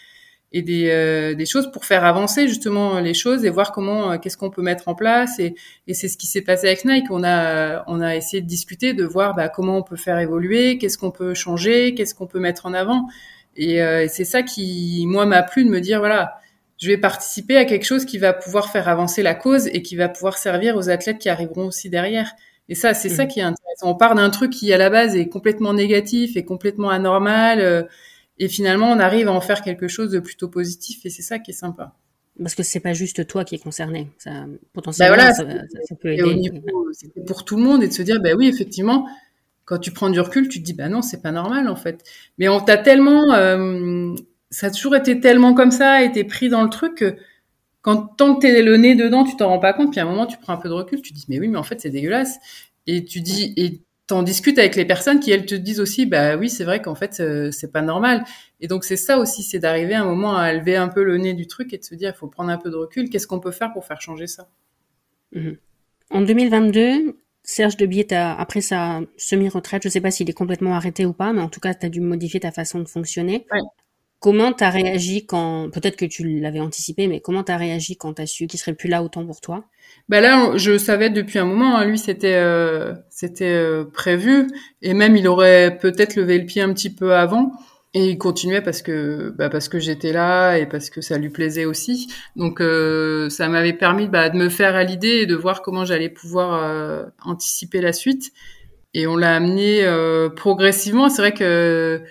Speaker 1: et des, euh, des choses pour faire avancer justement les choses et voir comment euh, qu'est-ce qu'on peut mettre en place. Et, et c'est ce qui s'est passé avec Nike. On a on a essayé de discuter de voir bah, comment on peut faire évoluer qu'est-ce qu'on peut changer qu'est-ce qu'on peut mettre en avant. Et, euh, et c'est ça qui moi m'a plu de me dire voilà je vais participer à quelque chose qui va pouvoir faire avancer la cause et qui va pouvoir servir aux athlètes qui arriveront aussi derrière et ça c'est ça mmh. qui est intéressant on part d'un truc qui à la base est complètement négatif et complètement anormal et finalement, on arrive à en faire quelque chose de plutôt positif et c'est ça qui est sympa.
Speaker 2: Parce que c'est pas juste toi qui est concerné. Ça, potentiellement, bah ça, peut aider.
Speaker 1: C'est pour tout le monde et de se dire, bah oui, effectivement, quand tu prends du recul, tu te dis, bah non, c'est pas normal en fait. Mais on t'a tellement, euh, ça a toujours été tellement comme ça, été pris dans le truc que quand tant que t'es le nez dedans, tu t'en rends pas compte. Puis à un moment, tu prends un peu de recul, tu te dis, mais oui, mais en fait, c'est dégueulasse. Et tu dis, et t'en discutes avec les personnes qui elles te disent aussi bah oui c'est vrai qu'en fait euh, c'est pas normal et donc c'est ça aussi c'est d'arriver à un moment à lever un peu le nez du truc et de se dire il faut prendre un peu de recul qu'est-ce qu'on peut faire pour faire changer ça?
Speaker 2: Mhm. en 2022 Serge Debiet après sa semi-retraite je sais pas s'il est complètement arrêté ou pas mais en tout cas tu as dû modifier ta façon de fonctionner ouais. Comment t'as réagi quand, peut-être que tu l'avais anticipé, mais comment t'as réagi quand t'as su qu'il serait plus là autant pour toi?
Speaker 1: Bah là, je savais depuis un moment. Hein, lui, c'était euh, c'était euh, prévu, et même il aurait peut-être levé le pied un petit peu avant. Et il continuait parce que bah parce que j'étais là et parce que ça lui plaisait aussi. Donc euh, ça m'avait permis bah, de me faire à l'idée et de voir comment j'allais pouvoir euh, anticiper la suite. Et on l'a amené euh, progressivement. C'est vrai que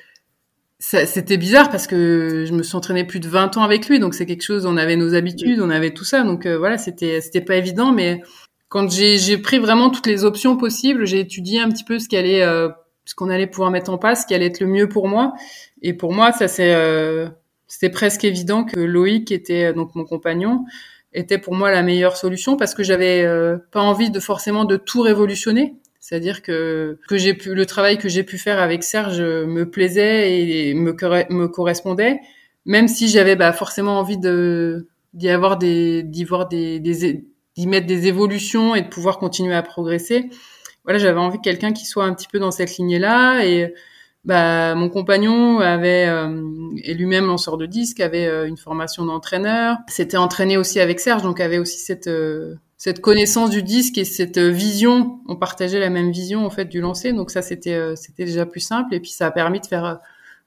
Speaker 1: c'était bizarre parce que je me suis entraînée plus de 20 ans avec lui, donc c'est quelque chose, on avait nos habitudes, on avait tout ça, donc euh, voilà, c'était c'était pas évident, mais quand j'ai pris vraiment toutes les options possibles, j'ai étudié un petit peu ce qu'allait, euh, ce qu'on allait pouvoir mettre en place, ce qui allait être le mieux pour moi, et pour moi, ça c'est euh, c'était presque évident que Loïc était donc mon compagnon était pour moi la meilleure solution parce que j'avais pas envie de forcément de tout révolutionner c'est-à-dire que que j'ai pu le travail que j'ai pu faire avec Serge me plaisait et me me correspondait, même si j'avais bah, forcément envie de d'y avoir des d'y voir des d'y mettre des évolutions et de pouvoir continuer à progresser. Voilà, j'avais envie de quelqu'un qui soit un petit peu dans cette lignée-là et bah mon compagnon avait euh, et lui-même lanceur de disque avait euh, une formation d'entraîneur, s'était entraîné aussi avec Serge donc avait aussi cette euh, cette connaissance du disque et cette vision, on partageait la même vision en fait du lancer, donc ça c'était euh, c'était déjà plus simple. Et puis ça a permis de faire euh,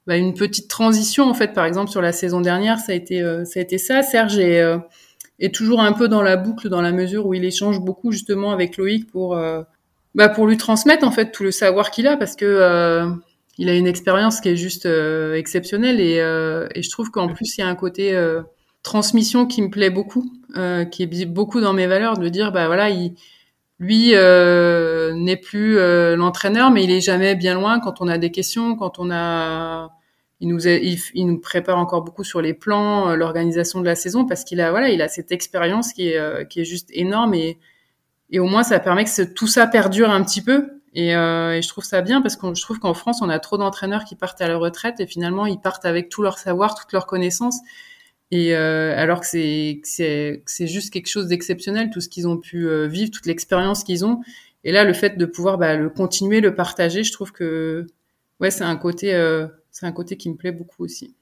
Speaker 1: bah, une petite transition en fait. Par exemple sur la saison dernière, ça a été euh, ça a été ça. Serge est, est toujours un peu dans la boucle dans la mesure où il échange beaucoup justement avec Loïc pour bah, pour lui transmettre en fait tout le savoir qu'il a. Parce que il a une expérience qui est juste exceptionnelle et, et je trouve qu'en plus il y a un côté transmission qui me plaît beaucoup, euh, qui est beaucoup dans mes valeurs, de dire bah voilà, il, lui euh, n'est plus euh, l'entraîneur, mais il est jamais bien loin quand on a des questions, quand on a, il nous, il, nous prépare encore beaucoup sur les plans, l'organisation de la saison, parce qu'il a voilà, il a cette expérience qui est qui est juste énorme et et au moins ça permet que tout ça perdure un petit peu. Et, et je trouve ça bien parce que je trouve qu'en France on a trop d'entraîneurs qui partent à la retraite et finalement ils partent avec tout leur savoir, toutes leurs connaissances et euh, alors que c'est c'est c'est juste quelque chose d'exceptionnel, tout ce qu'ils ont pu euh, vivre, toute l'expérience qu'ils ont. Et là, le fait de pouvoir bah, le continuer, le partager, je trouve que ouais, c'est un côté euh, c'est un côté qui me plaît beaucoup aussi.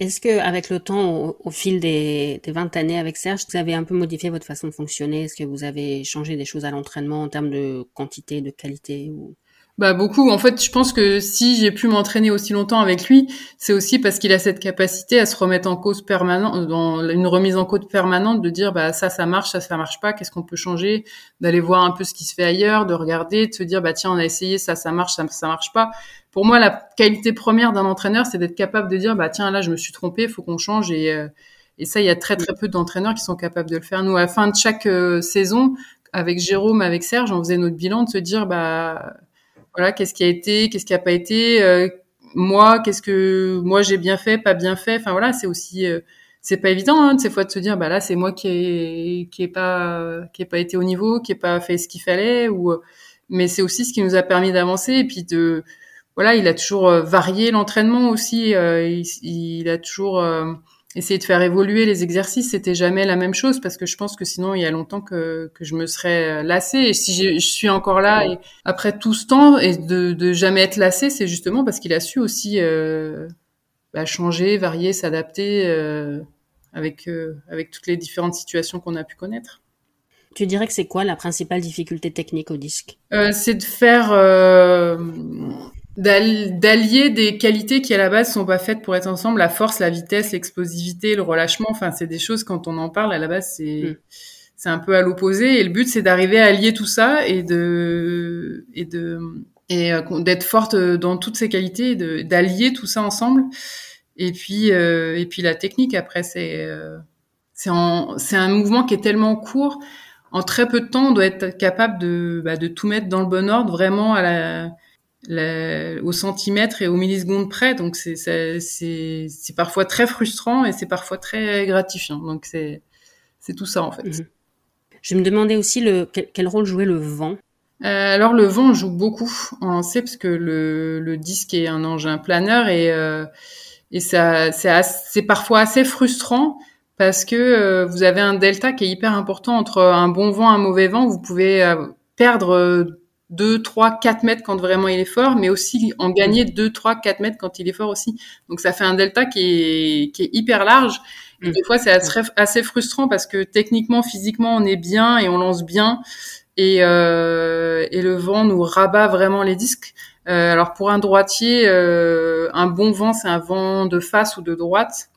Speaker 2: Est-ce que avec le temps, au, fil des, des 20 années avec Serge, vous avez un peu modifié votre façon de fonctionner? Est-ce que vous avez changé des choses à l'entraînement en termes de quantité, de qualité.
Speaker 1: Bah beaucoup. En fait, je pense que si j'ai pu m'entraîner aussi longtemps avec lui, c'est aussi parce qu'il a cette capacité à se remettre en cause permanente, dans une remise en cause permanente, de dire bah ça ça marche, ça ça marche pas, qu'est-ce qu'on peut changer, d'aller voir un peu ce qui se fait ailleurs, de regarder, de se dire bah tiens on a essayé ça ça marche, ça ça marche pas. Pour moi, la qualité première d'un entraîneur, c'est d'être capable de dire bah tiens là je me suis trompé, faut qu'on change et euh, et ça il y a très très peu d'entraîneurs qui sont capables de le faire. Nous à la fin de chaque euh, saison, avec Jérôme, avec Serge, on faisait notre bilan de se dire bah voilà, qu'est-ce qui a été, qu'est-ce qui a pas été, euh, moi, qu'est-ce que moi j'ai bien fait, pas bien fait. Enfin voilà, c'est aussi euh, c'est pas évident hein, de ces fois de se dire bah là c'est moi qui ai qui ai pas qui ai pas été au niveau, qui ai pas fait ce qu'il fallait ou mais c'est aussi ce qui nous a permis d'avancer et puis de voilà, il a toujours euh, varié l'entraînement aussi, il, il, a toujours essayer de faire évoluer les exercices, c'était jamais la même chose parce que je pense que sinon il y a longtemps que, que je me serais lassée. Et si je, suis encore là et après tout ce temps et de, de jamais être lassée, c'est justement parce qu'il a su aussi euh, bah, changer, varier, s'adapter avec avec toutes les différentes situations qu'on a pu connaître.
Speaker 2: Tu dirais que c'est quoi la principale difficulté technique au disque?
Speaker 1: C'est de faire d'allier des qualités qui à la base sont pas faites pour être ensemble, la force, la vitesse, l'explosivité, le relâchement. Enfin, c'est des choses quand on en parle à la base, c'est mm. c'est un peu à l'opposé. Et le but, c'est d'arriver à allier tout ça et de et de et euh, d'être forte dans toutes ces qualités, d'allier tout ça ensemble. Et puis euh, et puis la technique après, c'est euh, c'est c'est un mouvement qui est tellement court. En très peu de temps, on doit être capable de bah, de tout mettre dans le bon ordre, vraiment à la au centimètre et au milliseconde près. Donc c'est c'est parfois très frustrant et c'est parfois très gratifiant. Donc c'est c'est tout ça en fait. Mhm.
Speaker 2: Je me demandais aussi le quel, rôle jouait le vent?
Speaker 1: Euh, alors le vent joue beaucoup en C parce que le, le disque est un engin planeur et euh, et ça c'est parfois assez frustrant parce que euh, vous avez un delta qui est hyper important entre un bon vent et un mauvais vent. Vous pouvez euh, perdre 2, 3, 4 mètres quand vraiment il est fort, mais aussi en gagner 2, 3, 4 mètres quand il est fort aussi. Donc ça fait un delta qui est, qui est hyper large. Et mm. des fois, c'est assez, frustrant parce que techniquement, physiquement, on est bien et on lance bien. Et, euh, et le vent nous rabat vraiment les disques. Euh, alors pour un droitier, euh, un bon vent, c'est un vent de face ou de droite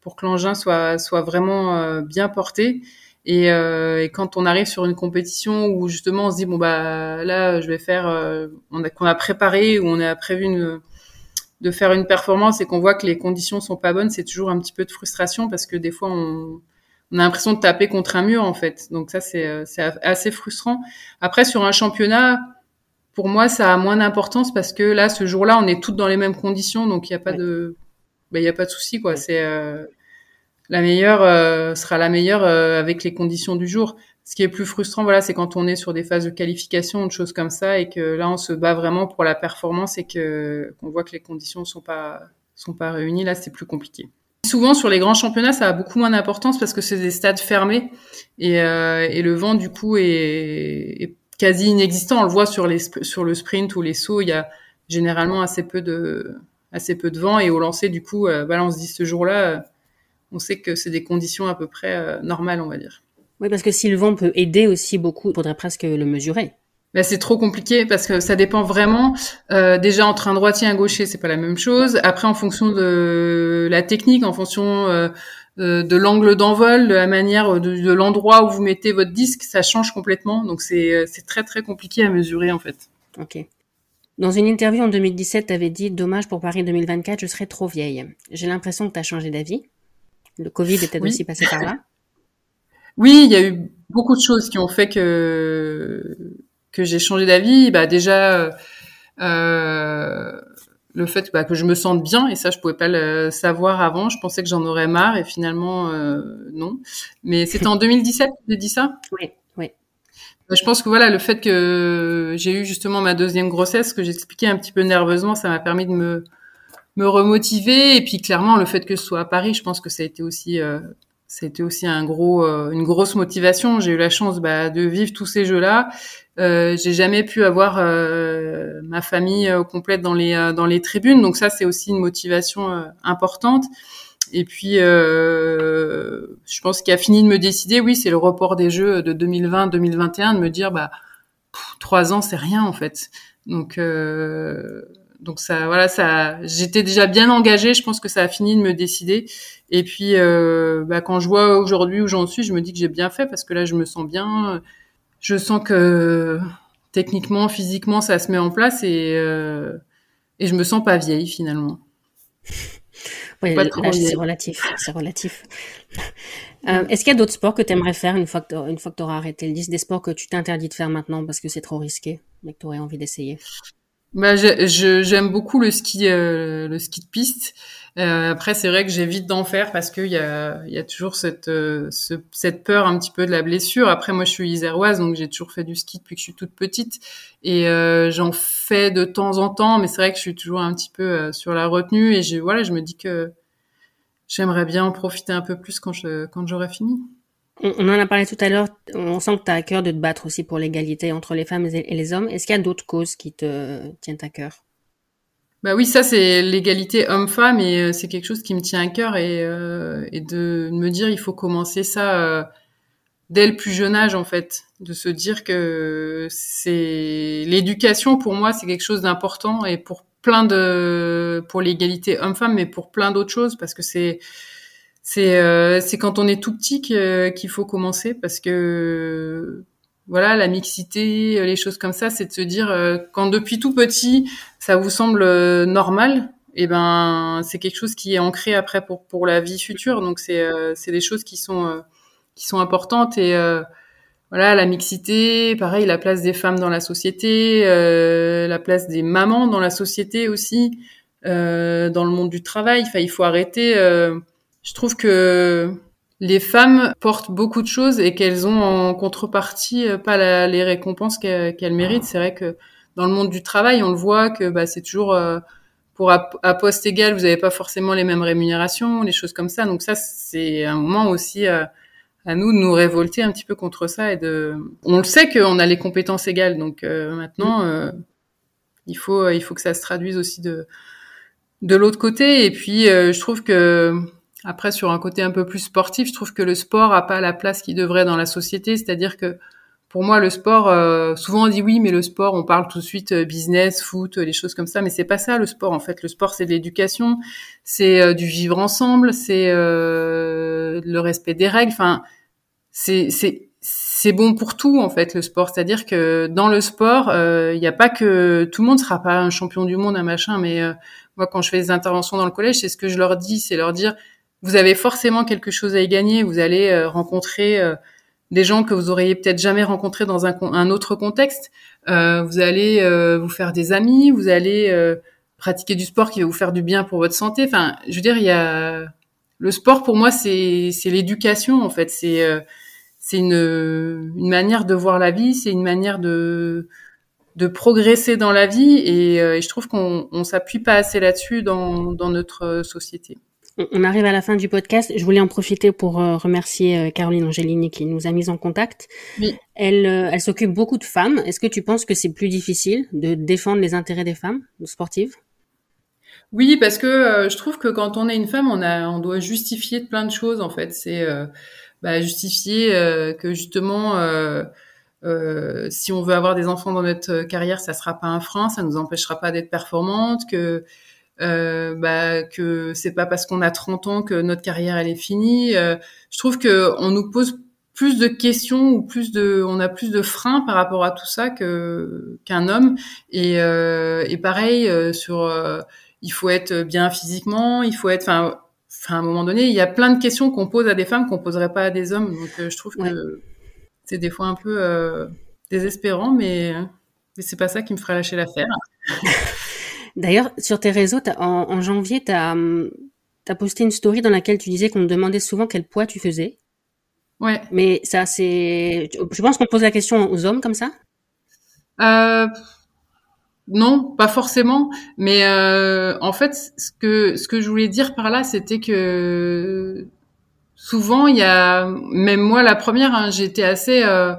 Speaker 1: pour que l'engin soit, soit vraiment euh, bien porté. Et, euh, et, quand on arrive sur une compétition où justement on se dit bon bah là je vais faire, euh, on a qu'on a préparé ou on a prévu une, de faire une performance et qu'on voit que les conditions sont pas bonnes, c'est toujours un petit peu de frustration parce que des fois on, on a l'impression de taper contre un mur en fait. Donc ça c'est euh, c'est assez frustrant. Après sur un championnat, pour moi ça a moins d'importance parce que là ce jour-là on est toutes dans les mêmes conditions donc il y a pas de bah, il y a pas de souci quoi. C'est euh, la meilleure euh, sera la meilleure euh, avec les conditions du jour. Ce qui est plus frustrant, voilà, c'est quand on est sur des phases de qualification, de choses comme ça, et que là on se bat vraiment pour la performance et que qu'on voit que les conditions sont pas sont pas réunies. Là, c'est plus compliqué. Souvent sur les grands championnats, ça a beaucoup moins d'importance parce que c'est des stades fermés et, euh, et le vent du coup est, est, quasi inexistant. On le voit sur les sur le sprint ou les sauts, il y a généralement assez peu de assez peu de vent et au lancer du coup, euh, bah on se dit ce jour-là on sait que c'est des conditions à peu près euh, normales, on va dire.
Speaker 2: Oui, parce que si le vent peut aider aussi beaucoup, il faudrait presque le mesurer.
Speaker 1: Ben, c'est trop compliqué parce que ça dépend vraiment. Euh, déjà entre un droitier et un gaucher, c'est pas la même chose. Après, en fonction de la technique, en fonction euh, de l'angle d'envol, de la manière de, l'endroit où vous mettez votre disque, ça change complètement. Donc c'est très très compliqué à mesurer en fait.
Speaker 2: Ok. Dans une interview en 2017, tu avais dit dommage pour Paris 2024, je serai trop vieille. J'ai l'impression que tu as changé d'avis. Le Covid était aussi passé par là.
Speaker 1: Oui, il y a eu beaucoup de choses qui ont fait que que j'ai changé d'avis. Bah déjà euh, le fait bah, que je me sente bien et ça je pouvais pas le savoir avant. Je pensais que j'en aurais marre et finalement euh, non. Mais c'était en 2017 que j'ai dit ça?
Speaker 2: Oui, oui.
Speaker 1: Bah, je pense que voilà le fait que j'ai eu justement ma deuxième grossesse que j'expliquais un petit peu nerveusement, ça m'a permis de me me remotiver et puis clairement le fait que ce soit à Paris, je pense que ça a été aussi euh, ça a été aussi un gros euh, une grosse motivation. J'ai eu la chance bah, de vivre tous ces jeux-là. Euh, j'ai jamais pu avoir euh, ma famille complète dans les dans les tribunes, donc ça c'est aussi une motivation importante. Et puis, je pense qu'il a fini de me décider, oui, c'est le report des Jeux de 2020-2021, de me dire, bah, trois ans, c'est rien en fait. Donc, donc ça, voilà, ça, j'étais déjà bien engagée. Je pense que ça a fini de me décider. Et puis, euh, bah, quand je vois aujourd'hui où j'en suis, je me dis que j'ai bien fait parce que là, je me sens bien. Je sens que techniquement, physiquement, ça se met en place et euh, et je me sens pas vieille finalement.
Speaker 2: Oui, c'est relatif, c'est relatif. Euh, Est-ce qu'il y a d'autres sports que tu aimerais faire une fois que une fois que tu auras arrêté? Le 10 Des sports que tu t'interdis de faire maintenant parce que c'est trop risqué, mais que tu aurais envie d'essayer
Speaker 1: bah, j'aime beaucoup le ski, euh, le ski de piste. Euh, après, c'est vrai que j'évite d'en faire parce qu'il y a, y a toujours cette, euh, ce, cette peur un petit peu de la blessure. Après, moi, je suis iséroise, donc j'ai toujours fait du ski depuis que je suis toute petite, et euh, j'en fais de temps en temps. Mais c'est vrai que je suis toujours un petit peu euh, sur la retenue, et je, voilà, je me dis que j'aimerais bien en profiter un peu plus quand je, quand j'aurai fini.
Speaker 2: On, en a parlé tout à l'heure, on sent que tu as à cœur de te battre aussi pour l'égalité entre les femmes et les hommes. Est-ce qu'il y a d'autres causes qui te tiennent à cœur?
Speaker 1: Bah oui, ça c'est l'égalité homme-femme et euh, c'est quelque chose qui me tient à cœur et, euh, de me dire il faut commencer ça euh, dès le plus jeune âge en fait, de se dire que c'est l'éducation pour moi c'est quelque chose d'important et pour plein de pour l'égalité homme-femme mais pour plein d'autres choses parce que c'est c'est c'est quand on est tout petit qu'il faut commencer parce que voilà, la mixité, euh, les choses comme ça, c'est de se dire euh, quand depuis tout petit ça vous semble euh, normal, et eh ben c'est quelque chose qui est ancré après pour pour la vie future. Donc c'est c'est des choses qui sont qui sont importantes et voilà la mixité, pareil la place des femmes dans la société, la place des mamans dans la société aussi, dans le monde du travail. Enfin il faut arrêter. Je trouve que les femmes portent beaucoup de choses et qu'elles ont en contrepartie euh, pas les récompenses qu'elles méritent. C'est vrai que dans le monde du travail, on le voit que bah, c'est toujours euh, pour à, poste égal, vous n'avez pas forcément les mêmes rémunérations, les choses comme ça. Donc ça, c'est un moment aussi euh, à nous de nous révolter un petit peu contre ça et de. On le sait qu'on a les compétences égales, donc maintenant, il faut il faut que ça se traduise aussi de de l'autre côté. Et puis, je trouve que après, sur un côté un peu plus sportif, je trouve que le sport a pas la place qu'il devrait dans la société. C'est-à-dire que pour moi, le sport, euh, souvent on dit oui, mais le sport, on parle tout de suite euh, business, foot, les choses comme ça, mais c'est pas ça le sport. En fait, le sport, c'est de l'éducation, c'est euh, du vivre ensemble, c'est le respect des règles. Enfin, c'est c'est c'est bon pour tout en fait le sport. C'est-à-dire que dans le sport, il n'y a pas que tout le monde sera pas un champion du monde, un machin. Mais moi, quand je fais des interventions dans le collège, c'est ce que je leur dis, c'est leur dire vous avez forcément quelque chose à y gagner. Vous allez euh, rencontrer euh, des gens que vous auriez peut-être jamais rencontrés dans un, un autre contexte. Euh, vous allez vous faire des amis. Vous allez pratiquer du sport qui va vous faire du bien pour votre santé. Enfin, je veux dire, il y a le sport pour moi, c'est c'est l'éducation en fait. C'est c'est une, une manière de voir la vie. C'est une manière de de progresser dans la vie et, et je trouve qu'on on s'appuie pas assez là-dessus dans dans notre société.
Speaker 2: On arrive à la fin du podcast. Je voulais en profiter pour euh, remercier euh, Caroline Angelini qui nous a mis en contact. Elle, euh, elle s'occupe beaucoup de femmes. Est-ce que tu penses que c'est plus difficile de défendre les intérêts des femmes sportives?
Speaker 1: Oui, parce que je trouve que quand on est une femme, on a, on doit justifier de plein de choses. En fait, c'est bah, justifier que justement. si on veut avoir des enfants dans notre carrière, ça sera pas un frein, ça nous empêchera pas d'être performante, que euh, bah, que c'est pas parce qu'on a 30 ans que notre carrière elle est finie. Euh, je trouve que on nous pose plus de questions ou plus de, on a plus de freins par rapport à tout ça que qu'un homme. Et, euh, et pareil euh, sur, euh, il faut être bien physiquement, il faut être, enfin, à un moment donné, il y a plein de questions qu'on pose à des femmes qu'on poserait pas à des hommes. Donc je trouve que c'est des fois un peu désespérant, mais, mais c'est pas ça qui me ferait lâcher l'affaire.
Speaker 2: D'ailleurs, sur tes réseaux, en, janvier, tu as, as, posté une story dans laquelle tu disais qu'on te demandait souvent quel poids tu faisais.
Speaker 1: Ouais.
Speaker 2: Mais ça, c'est. Je pense qu'on pose la question aux hommes comme ça
Speaker 1: euh, Non, pas forcément. Mais euh, en fait, ce que, ce que je voulais dire par là, c'était que souvent, il y a. Même moi, la première, hein, j'étais assez. Euh,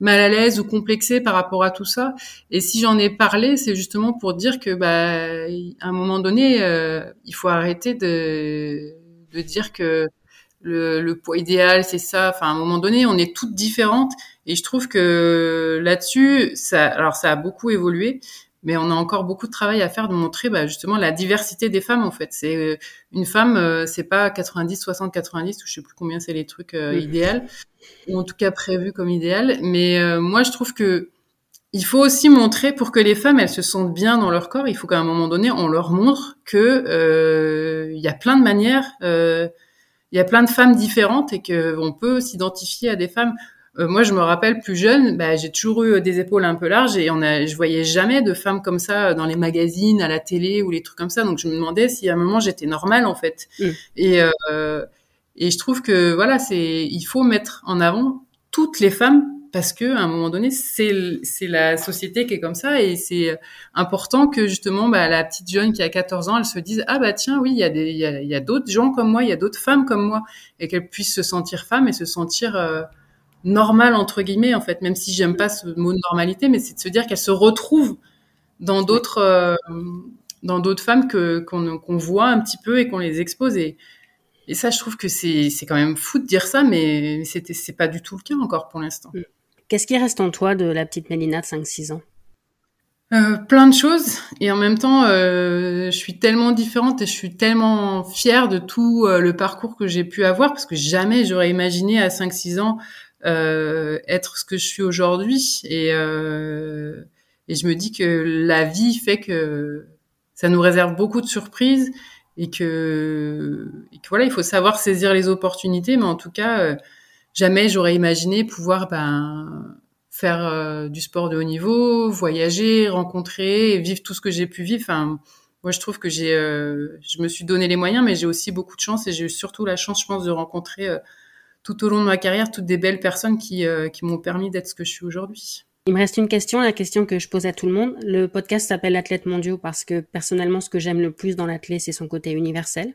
Speaker 1: mal à l'aise ou complexée par rapport à tout ça. Et si j'en ai parlé, c'est justement pour dire que, bah, à un moment donné, euh, il faut arrêter de, de dire que le, le poids idéal, c'est ça. Enfin, à un moment donné, on est toutes différentes. Et je trouve que là-dessus, ça, alors ça a beaucoup évolué, mais on a encore beaucoup de travail à faire de montrer bah, justement la diversité des femmes en fait. C'est euh, une femme, euh, c'est pas 90, 60, 90 ou je sais plus combien c'est les trucs euh, idéal ou en tout cas prévus comme idéal. Mais euh, moi je trouve que il faut aussi montrer pour que les femmes elles se sentent bien dans leur corps. Il faut qu'à un moment donné on leur montre que il y a plein de manières, il y a plein de femmes différentes et que on peut s'identifier à des femmes. Euh, moi, je me rappelle plus jeune, bah, j'ai toujours eu des épaules un peu larges et on a, je voyais jamais de femmes comme ça dans les magazines, à la télé ou les trucs comme ça. Donc, je me demandais si à un moment j'étais normale en fait. Mm. Et euh, et je trouve que voilà, c'est il faut mettre en avant toutes les femmes parce que à un moment donné, c'est c'est la société qui est comme ça et c'est important que justement bah, la petite jeune qui a 14 ans, elle se dise ah bah tiens oui, il y a des il y a, y a d'autres gens comme moi, il y a d'autres femmes comme moi et qu'elle puisse se sentir femme et se sentir euh, normal entre guillemets en fait, même si j'aime pas ce mot de normalité, mais c'est de se dire qu'elle se retrouve dans d'autres euh, dans d'autres femmes que qu'on voit un petit peu et qu'on les expose et et ça je trouve que c'est quand même fou de dire ça mais c'était c'est pas du tout le cas encore pour l'instant. Mm.
Speaker 2: Qu'est-ce qui reste en toi de la petite Mélina de 5-6 ans?
Speaker 1: Euh, plein de choses et en même temps euh, je suis tellement différente et je suis tellement fière de tout euh, le parcours que j'ai pu avoir parce que jamais j'aurais imaginé à 5-6 ans euh, être ce que je suis aujourd'hui et, euh, et je me dis que la vie fait que ça nous réserve beaucoup de surprises et que, voilà il faut savoir saisir les opportunités mais en tout cas jamais j'aurais imaginé pouvoir ben faire euh, du sport de haut niveau, voyager, rencontrer, vivre tout ce que j'ai pu vivre. Enfin, moi, je trouve que j'ai, euh, je me suis donné les moyens, mais j'ai aussi beaucoup de chance et j'ai eu surtout la chance, je pense, de rencontrer euh, tout au long de ma carrière toutes des belles personnes qui, qui m'ont permis d'être ce que je suis aujourd'hui.
Speaker 2: Il me reste une question, la question que je pose à tout le monde. Le podcast s'appelle Athlète mondiaux parce que personnellement, ce que j'aime le plus dans l'athlète, c'est son côté universel.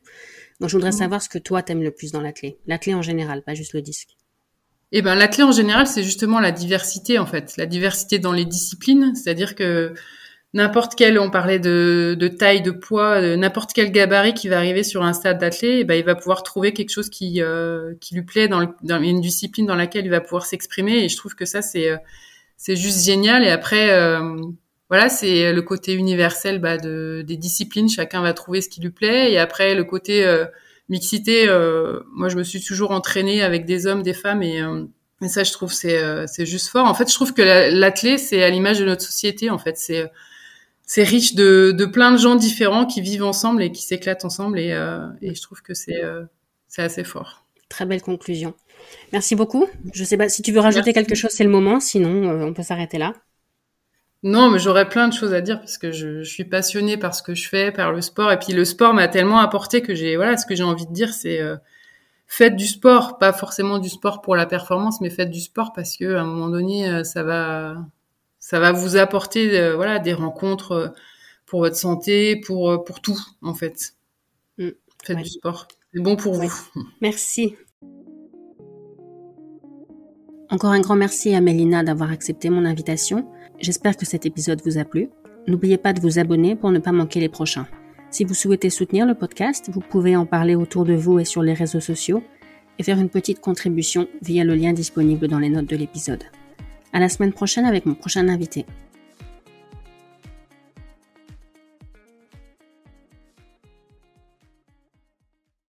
Speaker 2: Donc, je voudrais mmh. savoir ce que toi t'aimes le plus dans l'athlète, l'athlète en général, pas juste le disque.
Speaker 1: Eh ben, la clé en général, c'est justement la diversité, en fait. La diversité dans les disciplines. C'est-à-dire que n'importe quel, on parlait de, de taille, de poids, n'importe quel gabarit qui va arriver sur un stade d'athlète, eh ben, il va pouvoir trouver quelque chose qui, euh, qui lui plaît dans, dans, une discipline dans laquelle il va pouvoir s'exprimer. Et je trouve que ça, c'est, euh, c'est juste génial. Et après, euh, voilà, c'est le côté universel bah, de, des disciplines. Chacun va trouver ce qui lui plaît. Et après, le côté mixité, euh, moi je me suis toujours entraînée avec des hommes, des femmes et, euh, ça je trouve c'est euh, c'est juste fort. En fait, je trouve que l'athlète c'est à l'image de notre société. En fait, c'est c'est riche de, de plein de gens différents qui vivent ensemble et qui s'éclatent ensemble et, et je trouve que c'est c'est assez fort.
Speaker 2: Très belle conclusion. Merci beaucoup. Je sais pas si tu veux rajouter quelque chose, c'est le moment. Sinon, on peut s'arrêter là.
Speaker 1: Non, mais j'aurais plein de choses à dire parce que je, je, suis passionnée par ce que je fais, par le sport. Et puis le sport m'a tellement apporté que j'ai, voilà, ce que j'ai envie de dire, c'est euh, faites du sport, pas forcément du sport pour la performance, mais faites du sport parce que à un moment donné, euh, ça va, ça va vous apporter, euh, voilà, des rencontres euh, pour votre santé, pour pour tout en fait. Mm. Faites du sport, c'est bon pour vous.
Speaker 2: Merci. Encore un grand merci à Mélina d'avoir accepté mon invitation. J'espère que cet épisode vous a plu. N'oubliez pas de vous abonner pour ne pas manquer les prochains. Si vous souhaitez soutenir le podcast, vous pouvez en parler autour de vous et sur les réseaux sociaux et faire une petite contribution via le lien disponible dans les notes de l'épisode. À la semaine prochaine avec mon prochain invité.